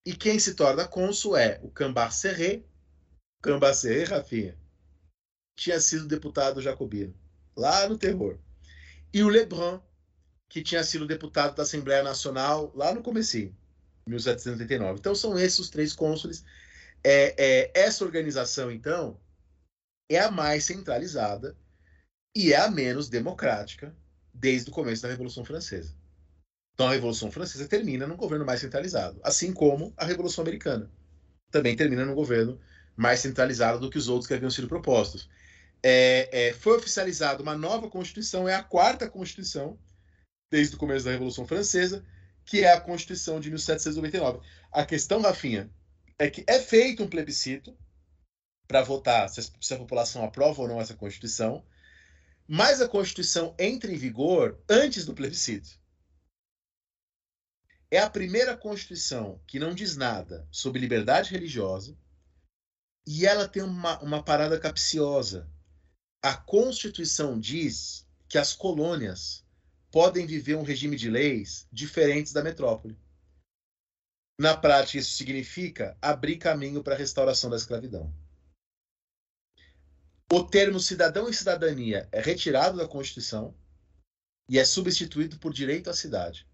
e quem se torna cônsul é o Cambacerré, Cambacerré, Rafinha, tinha sido deputado jacobino, lá no terror. E o Lebrun, que tinha sido deputado da Assembleia Nacional lá no comecinho, 1789. Então são esses os três cônsules. É, é, essa organização, então, é a mais centralizada e é a menos democrática desde o começo da Revolução Francesa. Então a Revolução Francesa termina num governo mais centralizado, assim como a Revolução Americana também termina num governo mais centralizado do que os outros que haviam sido propostos. É, é, foi oficializada uma nova Constituição, é a quarta Constituição desde o começo da Revolução Francesa, que é a Constituição de 1799. A questão, Rafinha, é que é feito um plebiscito para votar se a população aprova ou não essa Constituição, mas a Constituição entra em vigor antes do plebiscito. É a primeira Constituição que não diz nada sobre liberdade religiosa e ela tem uma, uma parada capciosa. A Constituição diz que as colônias podem viver um regime de leis diferentes da metrópole. Na prática, isso significa abrir caminho para a restauração da escravidão. O termo cidadão e cidadania é retirado da Constituição e é substituído por direito à cidade.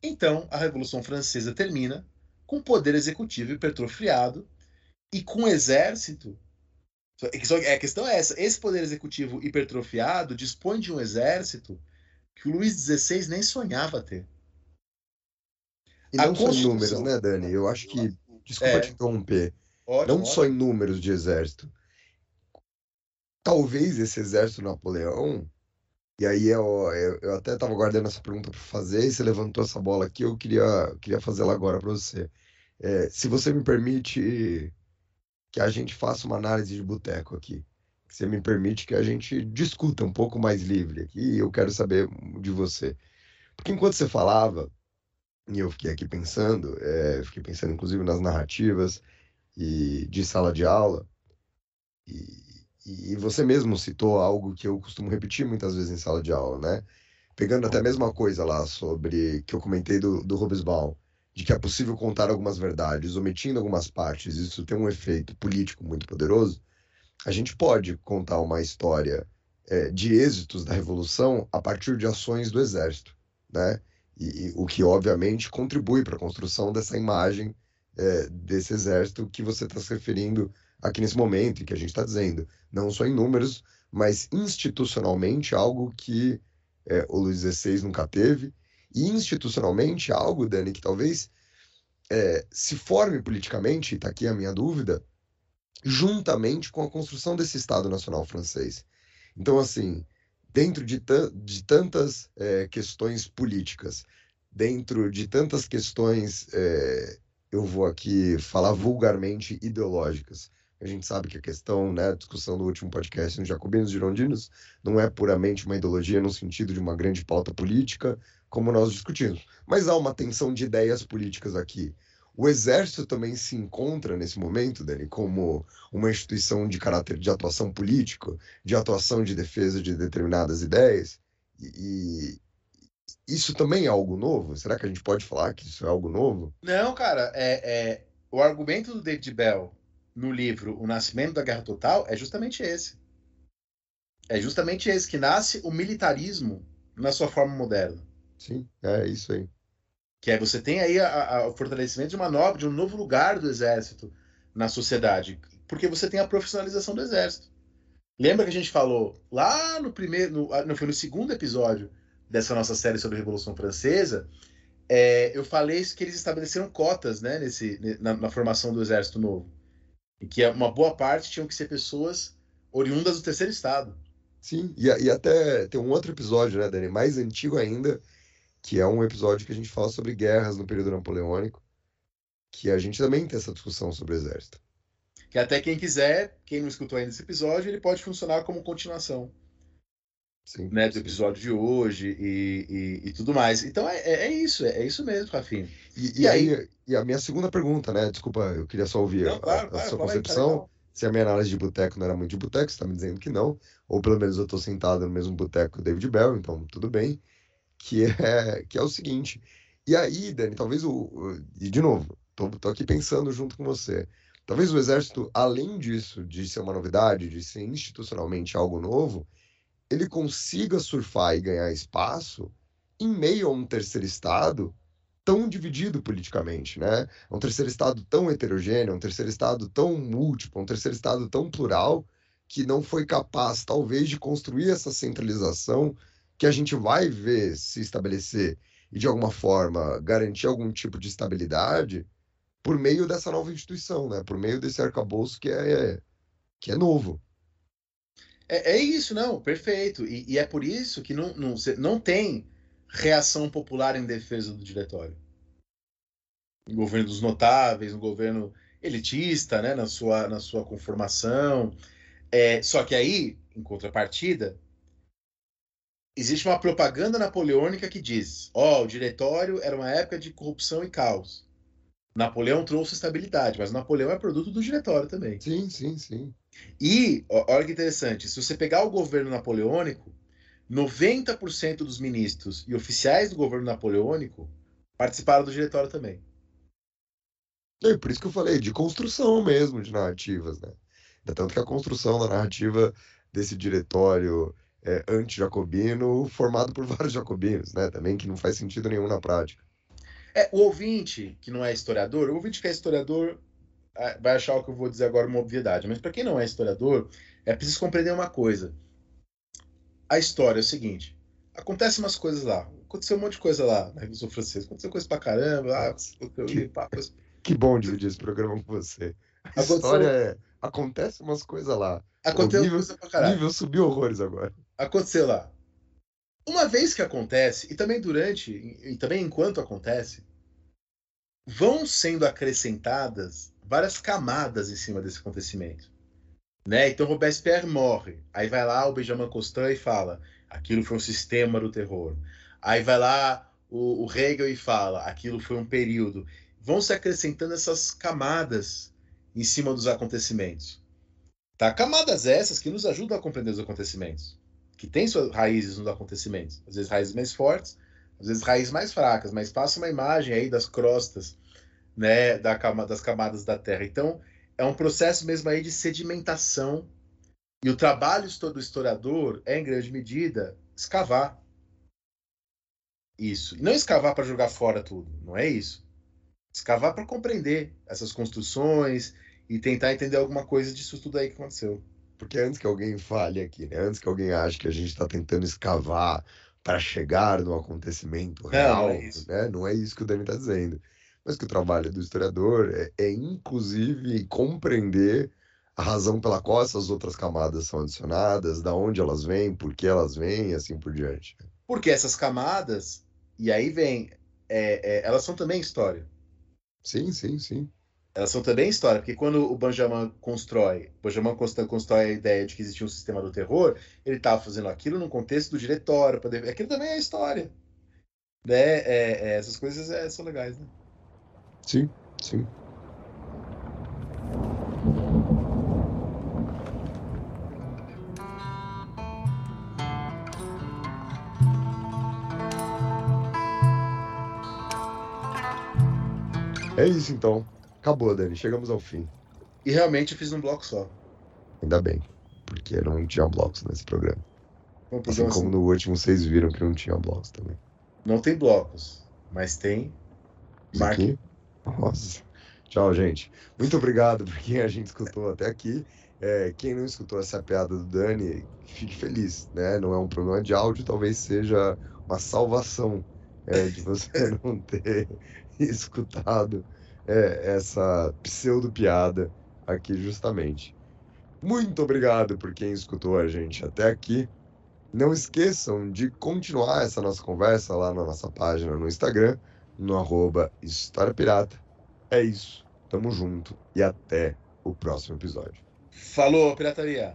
Então, a Revolução Francesa termina com o poder executivo hipertrofiado e com o exército. A questão é essa: esse poder executivo hipertrofiado dispõe de um exército que o Luís XVI nem sonhava ter. E não só em números, né, Dani? Eu acho que. Desculpa é. te interromper. Ótimo, não ótimo. só em números de exército. Talvez esse exército Napoleão e aí eu, eu, eu até estava guardando essa pergunta para fazer, e você levantou essa bola aqui, eu queria, queria fazê-la agora para você. É, se você me permite que a gente faça uma análise de boteco aqui, que você me permite que a gente discuta um pouco mais livre aqui, e eu quero saber de você. Porque enquanto você falava, e eu fiquei aqui pensando, é, fiquei pensando inclusive nas narrativas e de sala de aula, e e você mesmo citou algo que eu costumo repetir muitas vezes em sala de aula, né? Pegando até a mesma coisa lá sobre que eu comentei do, do Robesbaum, de que é possível contar algumas verdades, omitindo algumas partes, isso tem um efeito político muito poderoso. A gente pode contar uma história é, de êxitos da Revolução a partir de ações do Exército, né? E, e o que, obviamente, contribui para a construção dessa imagem é, desse exército que você está se referindo aqui nesse momento e que a gente está dizendo. Não só em números, mas institucionalmente algo que é, o Luiz XVI nunca teve. E institucionalmente algo, Dani, que talvez é, se forme politicamente, está aqui a minha dúvida, juntamente com a construção desse Estado Nacional francês. Então, assim, dentro de, de tantas é, questões políticas, dentro de tantas questões, é, eu vou aqui falar vulgarmente ideológicas. A gente sabe que a questão, né, a discussão do último podcast nos Jacobinos Girondinos não é puramente uma ideologia no sentido de uma grande pauta política, como nós discutimos. Mas há uma tensão de ideias políticas aqui. O Exército também se encontra nesse momento, Dani, como uma instituição de caráter de atuação político, de atuação de defesa de determinadas ideias. E, e isso também é algo novo? Será que a gente pode falar que isso é algo novo? Não, cara. É, é... O argumento do David Bell no livro O Nascimento da Guerra Total é justamente esse. É justamente esse que nasce o militarismo na sua forma moderna. Sim, é isso aí. Que é você tem aí o fortalecimento de uma nova, de um novo lugar do exército na sociedade, porque você tem a profissionalização do exército. Lembra que a gente falou lá no primeiro, no, ah, não foi no segundo episódio dessa nossa série sobre a Revolução Francesa, é, eu falei que eles estabeleceram cotas, né, nesse, na, na formação do exército novo, e que uma boa parte tinham que ser pessoas oriundas do terceiro estado. Sim, e, e até tem um outro episódio, né, Dani, mais antigo ainda, que é um episódio que a gente fala sobre guerras no período napoleônico, que a gente também tem essa discussão sobre o exército. Que até quem quiser, quem não escutou ainda esse episódio, ele pode funcionar como continuação. Sim, né, do sim. episódio de hoje e, e, e tudo mais. Então é, é, isso, é, isso mesmo, Rafinha. E, e aí, aí, e a minha segunda pergunta, né? Desculpa, eu queria só ouvir não, a, claro, a, claro, sua concepção. Aí, se a minha análise de boteco não era muito de boteco, você está me dizendo que não. Ou pelo menos eu estou sentado no mesmo boteco do David Bell, então tudo bem que é, que é o seguinte. E aí, Dani, talvez o. E de novo, tô, tô aqui pensando junto com você. Talvez o Exército, além disso, de ser uma novidade, de ser institucionalmente algo novo, ele consiga surfar e ganhar espaço em meio a um terceiro Estado tão dividido politicamente, né? Um terceiro Estado tão heterogêneo, um terceiro Estado tão múltiplo, um terceiro Estado tão plural, que não foi capaz, talvez, de construir essa centralização que a gente vai ver se estabelecer e, de alguma forma, garantir algum tipo de estabilidade por meio dessa nova instituição, né? por meio desse arcabouço que é, que é novo. É, é isso, não, perfeito. E, e, é por isso que não, não, não tem reação popular em defesa do diretório. No governo dos notáveis, no governo elitista, né, na, sua, na sua conformação. É, só que aí, em contrapartida, existe uma propaganda napoleônica que diz: ó, oh, o diretório era uma época de corrupção e caos. Napoleão trouxe estabilidade, mas Napoleão é produto do diretório também. Sim, sim, sim. E, olha que interessante, se você pegar o governo napoleônico, 90% dos ministros e oficiais do governo napoleônico participaram do diretório também. É por isso que eu falei, de construção mesmo de narrativas, né? Tanto que a construção da narrativa desse diretório é, anti-jacobino formado por [laughs] vários jacobinos, né? Também que não faz sentido nenhum na prática. É, o ouvinte que não é historiador, o ouvinte que é historiador é, vai achar o que eu vou dizer agora uma obviedade, mas para quem não é historiador, é preciso compreender uma coisa. A história é o seguinte: acontece umas coisas lá, aconteceu um monte de coisa lá na Revolução Francesa, aconteceu coisa pra caramba, ah, que, que bom dividir esse programa com você. A aconteceu... história é acontece umas coisas lá. Aconteceu nível, coisa pra caralho. nível subiu horrores agora. Aconteceu lá. Uma vez que acontece, e também durante, e também enquanto acontece, vão sendo acrescentadas várias camadas em cima desse acontecimento. Né? Então Robespierre morre. Aí vai lá o Benjamin Constant e fala: aquilo foi um sistema do terror. Aí vai lá o, o Hegel e fala: aquilo foi um período. Vão se acrescentando essas camadas em cima dos acontecimentos. Tá? Camadas essas que nos ajudam a compreender os acontecimentos, que têm suas raízes nos acontecimentos. Às vezes raízes mais fortes, às vezes raízes mais fracas, mas passa uma imagem aí das crostas, né, da, das camadas da Terra. Então, é um processo mesmo aí de sedimentação e o trabalho do historiador é, em grande medida, escavar. Isso. Não escavar para jogar fora tudo, não é isso. Escavar para compreender essas construções e tentar entender alguma coisa disso tudo aí que aconteceu. Porque antes que alguém fale aqui, né? Antes que alguém ache que a gente está tentando escavar para chegar no acontecimento real, não é isso. né? Não é isso que o Dani está dizendo. Mas que o trabalho do historiador é, é, inclusive, compreender a razão pela qual essas outras camadas são adicionadas, da onde elas vêm, por que elas vêm e assim por diante. Porque essas camadas, e aí vem, é, é, elas são também história. Sim, sim, sim. Elas são também história, porque quando o Benjamin constrói, Benjamin constrói a ideia de que existia um sistema do terror, ele estava fazendo aquilo no contexto do diretório, pra... aquilo também é história. Né? É, é, essas coisas é, são legais, né? Sim, sim. É isso então. Acabou, Dani. Chegamos ao fim. E realmente eu fiz um bloco só. Ainda bem. Porque não tinha blocos nesse programa. Um Assim como assim. no último vocês viram que não tinha blocos também. Não tem blocos, mas tem. Marque. Nossa. Tchau, gente. Muito obrigado por quem a gente escutou até aqui. É, quem não escutou essa piada do Dani, fique feliz, né? Não é um problema de áudio, talvez seja uma salvação é, de você [laughs] não ter escutado é, essa pseudo-piada aqui justamente. Muito obrigado por quem escutou a gente até aqui. Não esqueçam de continuar essa nossa conversa lá na nossa página no Instagram, no arroba História Pirata. É isso. Tamo junto e até o próximo episódio. Falou, pirataria!